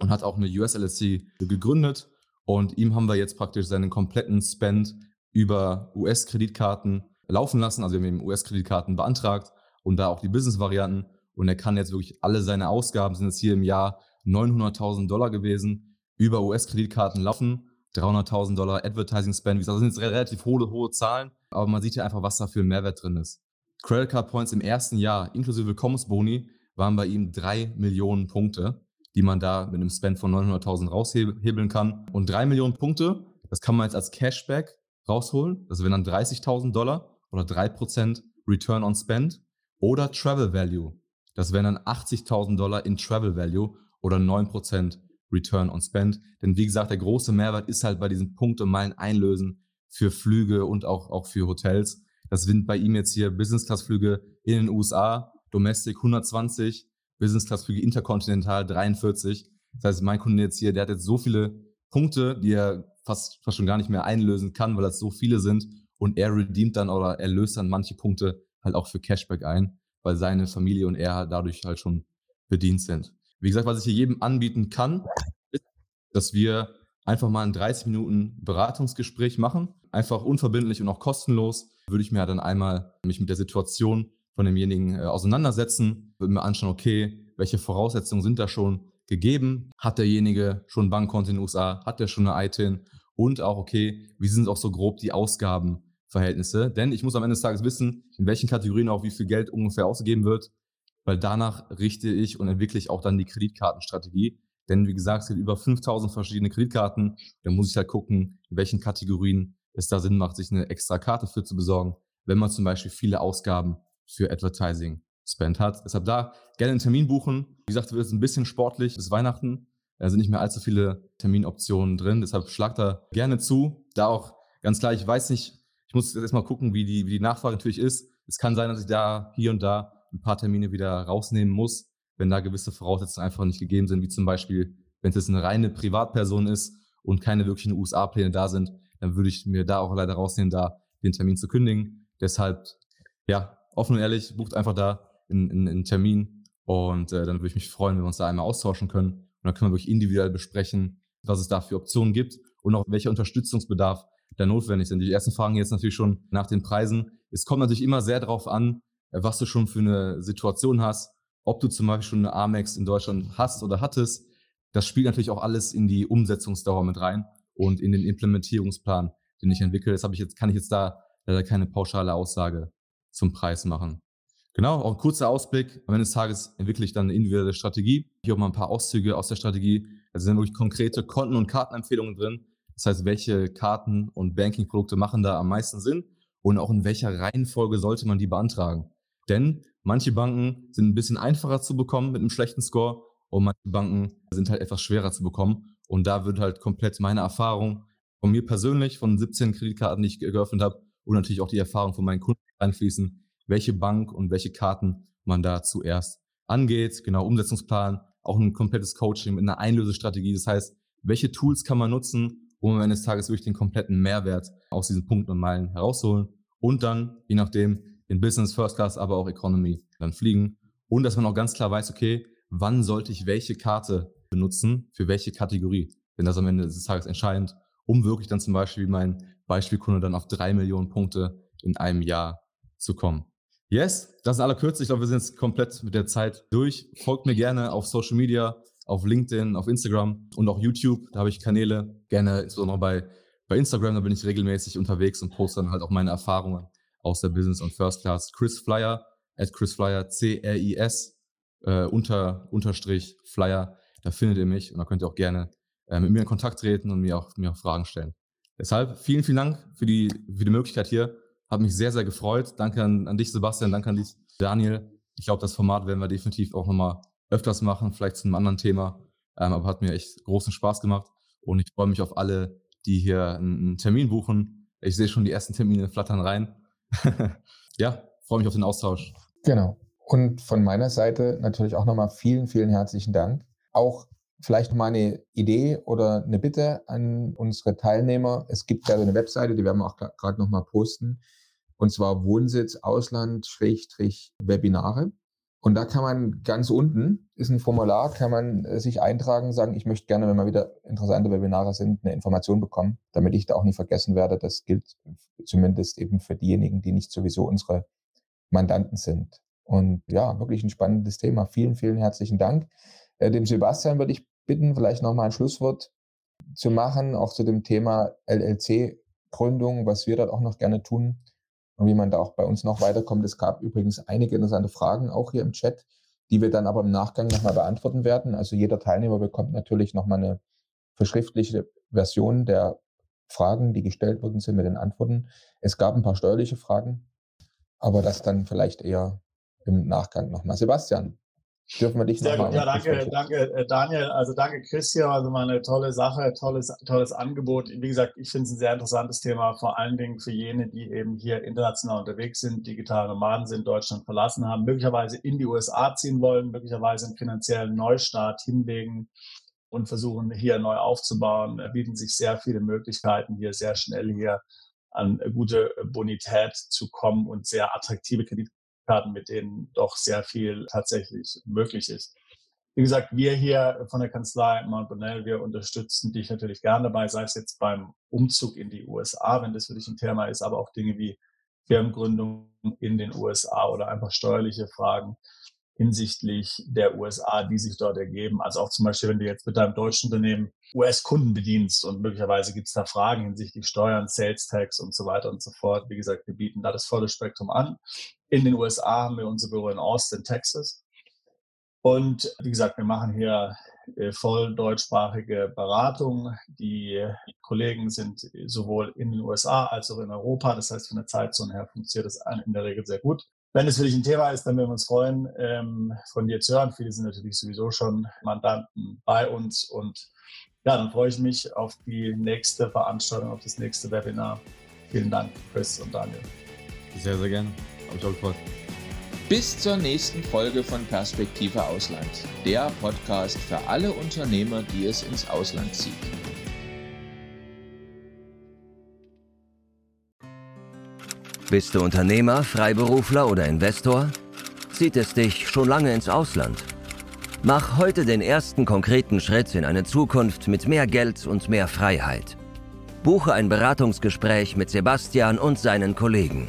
und hat auch eine US-LSC gegründet. Und ihm haben wir jetzt praktisch seinen kompletten Spend über US-Kreditkarten laufen lassen. Also wir haben ihm US-Kreditkarten beantragt und da auch die Business-Varianten. Und er kann jetzt wirklich alle seine Ausgaben, sind jetzt hier im Jahr 900.000 Dollar gewesen, über US-Kreditkarten laufen. 300.000 Dollar Advertising Spend. Das sind jetzt relativ hohe, hohe Zahlen, aber man sieht ja einfach, was da für ein Mehrwert drin ist. Credit Card Points im ersten Jahr, inklusive Willkommensboni, waren bei ihm drei Millionen Punkte, die man da mit einem Spend von 900.000 raushebeln kann. Und drei Millionen Punkte, das kann man jetzt als Cashback rausholen. Das wären dann 30.000 Dollar oder 3% Return on Spend oder Travel Value. Das wären dann 80.000 Dollar in Travel Value oder 9% Return on Spend. Denn wie gesagt, der große Mehrwert ist halt bei diesen Punkte Meilen einlösen für Flüge und auch, auch für Hotels. Das sind bei ihm jetzt hier Business Class Flüge in den USA, Domestic 120, Business Class Flüge interkontinental 43. Das heißt, mein Kunde jetzt hier, der hat jetzt so viele Punkte, die er fast, fast schon gar nicht mehr einlösen kann, weil das so viele sind. Und er redeemt dann oder er löst dann manche Punkte halt auch für Cashback ein, weil seine Familie und er halt dadurch halt schon bedient sind. Wie gesagt, was ich hier jedem anbieten kann, ist, dass wir einfach mal ein 30 Minuten Beratungsgespräch machen. Einfach unverbindlich und auch kostenlos. Würde ich mir dann einmal mich mit der Situation von demjenigen äh, auseinandersetzen, würde mir anschauen, okay, welche Voraussetzungen sind da schon gegeben? Hat derjenige schon ein Bankkonto in den USA? Hat der schon eine ITIN? und auch, okay, wie sind auch so grob die Ausgabenverhältnisse? Denn ich muss am Ende des Tages wissen, in welchen Kategorien auch wie viel Geld ungefähr ausgegeben wird, weil danach richte ich und entwickle ich auch dann die Kreditkartenstrategie. Denn wie gesagt, es gibt über 5000 verschiedene Kreditkarten. Da muss ich halt gucken, in welchen Kategorien es da Sinn macht, sich eine extra Karte für zu besorgen, wenn man zum Beispiel viele Ausgaben für Advertising Spend hat. Deshalb da gerne einen Termin buchen. Wie gesagt, wird es ein bisschen sportlich bis Weihnachten. Da sind nicht mehr allzu viele Terminoptionen drin. Deshalb schlag da gerne zu. Da auch ganz klar, ich weiß nicht, ich muss jetzt erstmal gucken, wie die, wie die Nachfrage natürlich ist. Es kann sein, dass ich da hier und da ein paar Termine wieder rausnehmen muss, wenn da gewisse Voraussetzungen einfach nicht gegeben sind, wie zum Beispiel, wenn es jetzt eine reine Privatperson ist und keine wirklichen USA-Pläne da sind, dann würde ich mir da auch leider rausnehmen, da den Termin zu kündigen. Deshalb, ja, offen und ehrlich, bucht einfach da einen, einen Termin und äh, dann würde ich mich freuen, wenn wir uns da einmal austauschen können dann können wir wirklich individuell besprechen, was es da für Optionen gibt und auch welcher Unterstützungsbedarf da notwendig sind. Die ersten Fragen jetzt natürlich schon nach den Preisen. Es kommt natürlich immer sehr darauf an, äh, was du schon für eine Situation hast, ob du zum Beispiel schon eine Amex in Deutschland hast oder hattest. Das spielt natürlich auch alles in die Umsetzungsdauer mit rein und in den Implementierungsplan, den ich entwickle. Das habe ich jetzt, kann ich jetzt da leider keine pauschale Aussage zum Preis machen. Genau, auch ein kurzer Ausblick. Am Ende des Tages entwickle ich dann eine individuelle Strategie. Hier auch mal ein paar Auszüge aus der Strategie. Also sind wirklich konkrete Konten- und Kartenempfehlungen drin. Das heißt, welche Karten und Banking-Produkte machen da am meisten Sinn und auch in welcher Reihenfolge sollte man die beantragen. Denn manche Banken sind ein bisschen einfacher zu bekommen mit einem schlechten Score und manche Banken sind halt etwas schwerer zu bekommen. Und da wird halt komplett meine Erfahrung von mir persönlich, von 17 Kreditkarten, die ich geöffnet habe, und natürlich auch die Erfahrung von meinen Kunden einfließen, welche Bank und welche Karten man da zuerst angeht. Genau, Umsetzungsplan, auch ein komplettes Coaching mit einer Einlösestrategie. Das heißt, welche Tools kann man nutzen, um am Ende des Tages wirklich den kompletten Mehrwert aus diesen Punkten und Meilen herausholen und dann, je nachdem, in Business, First Class, aber auch Economy dann fliegen. Und dass man auch ganz klar weiß, okay, wann sollte ich welche Karte benutzen, für welche Kategorie. Denn das am Ende des Tages entscheidend, um wirklich dann zum Beispiel wie mein Beispielkunde dann auf drei Millionen Punkte in einem Jahr zu kommen. Yes, das ist aller Kürze. Ich glaube, wir sind jetzt komplett mit der Zeit durch. Folgt mir gerne auf Social Media, auf LinkedIn, auf Instagram und auch YouTube. Da habe ich Kanäle. Gerne insbesondere bei, bei Instagram, da bin ich regelmäßig unterwegs und poste dann halt auch meine Erfahrungen aus der Business und First Class. Chris Flyer, at Chris Flyer, C-R-I-S, äh, unter, Unterstrich Flyer. Da findet ihr mich und da könnt ihr auch gerne äh, mit mir in Kontakt treten und mir auch, mir auch Fragen stellen. Deshalb vielen, vielen Dank für die, für die Möglichkeit hier. Hat mich sehr, sehr gefreut. Danke an, an dich, Sebastian. Danke an dich, Daniel. Ich glaube, das Format werden wir definitiv auch nochmal öfters machen, vielleicht zu einem anderen Thema. Ähm, aber hat mir echt großen Spaß gemacht. Und ich freue mich auf alle, die hier einen Termin buchen. Ich sehe schon die ersten Termine flattern rein. ja, freue mich auf den Austausch. Genau. Und von meiner Seite natürlich auch nochmal vielen, vielen herzlichen Dank. Auch vielleicht mal eine Idee oder eine Bitte an unsere Teilnehmer. Es gibt ja eine Webseite, die werden wir auch gerade nochmal posten und zwar Wohnsitz Ausland Schrägstrich Webinare. Und da kann man ganz unten, ist ein Formular, kann man äh, sich eintragen, sagen, ich möchte gerne, wenn mal wieder interessante Webinare sind, eine Information bekommen, damit ich da auch nicht vergessen werde. Das gilt zumindest eben für diejenigen, die nicht sowieso unsere Mandanten sind. Und ja, wirklich ein spannendes Thema. Vielen, vielen herzlichen Dank. Äh, dem Sebastian würde ich bitten, vielleicht nochmal ein Schlusswort zu machen, auch zu dem Thema LLC-Gründung, was wir dort auch noch gerne tun und wie man da auch bei uns noch weiterkommt. Es gab übrigens einige interessante Fragen auch hier im Chat, die wir dann aber im Nachgang nochmal beantworten werden. Also jeder Teilnehmer bekommt natürlich nochmal eine verschriftliche Version der Fragen, die gestellt worden sind mit den Antworten. Es gab ein paar steuerliche Fragen, aber das dann vielleicht eher im Nachgang nochmal. Sebastian, dürfen wir dich Sehr gut, ja, danke, danke, äh, Daniel. Also danke, Christian. Also mal eine tolle Sache, tolles, tolles Angebot. Wie gesagt, ich finde es ein sehr interessantes Thema, vor allen Dingen für jene, die eben hier international unterwegs sind, digitale Nomaden sind, Deutschland verlassen haben, möglicherweise in die USA ziehen wollen, möglicherweise einen finanziellen Neustart hinlegen und versuchen, hier neu aufzubauen. Da bieten sich sehr viele Möglichkeiten, hier sehr schnell hier an gute Bonität zu kommen und sehr attraktive Kredit Karten, mit denen doch sehr viel tatsächlich möglich ist. Wie gesagt, wir hier von der Kanzlei Mount Bonnell, wir unterstützen dich natürlich gerne dabei, sei es jetzt beim Umzug in die USA, wenn das für dich ein Thema ist, aber auch Dinge wie Firmengründung in den USA oder einfach steuerliche Fragen hinsichtlich der USA, die sich dort ergeben. Also auch zum Beispiel, wenn du jetzt mit deinem deutschen Unternehmen US-Kunden bedienst und möglicherweise gibt es da Fragen hinsichtlich Steuern, Sales Tax und so weiter und so fort. Wie gesagt, wir bieten da das volle Spektrum an. In den USA haben wir unser Büro in Austin, Texas. Und wie gesagt, wir machen hier äh, voll deutschsprachige Beratung. Die Kollegen sind sowohl in den USA als auch in Europa. Das heißt, von der Zeitzone her funktioniert das in der Regel sehr gut. Wenn es für dich ein Thema ist, dann würden wir uns freuen, ähm, von dir zu hören. Viele sind natürlich sowieso schon Mandanten bei uns. Und ja, dann freue ich mich auf die nächste Veranstaltung, auf das nächste Webinar. Vielen Dank, Chris und Daniel. Sehr, sehr gerne. Habe ich auch gefreut. Bis zur nächsten Folge von Perspektive Ausland, der Podcast für alle Unternehmer, die es ins Ausland zieht. Bist du Unternehmer, Freiberufler oder Investor? Zieht es dich schon lange ins Ausland? Mach heute den ersten konkreten Schritt in eine Zukunft mit mehr Geld und mehr Freiheit. Buche ein Beratungsgespräch mit Sebastian und seinen Kollegen.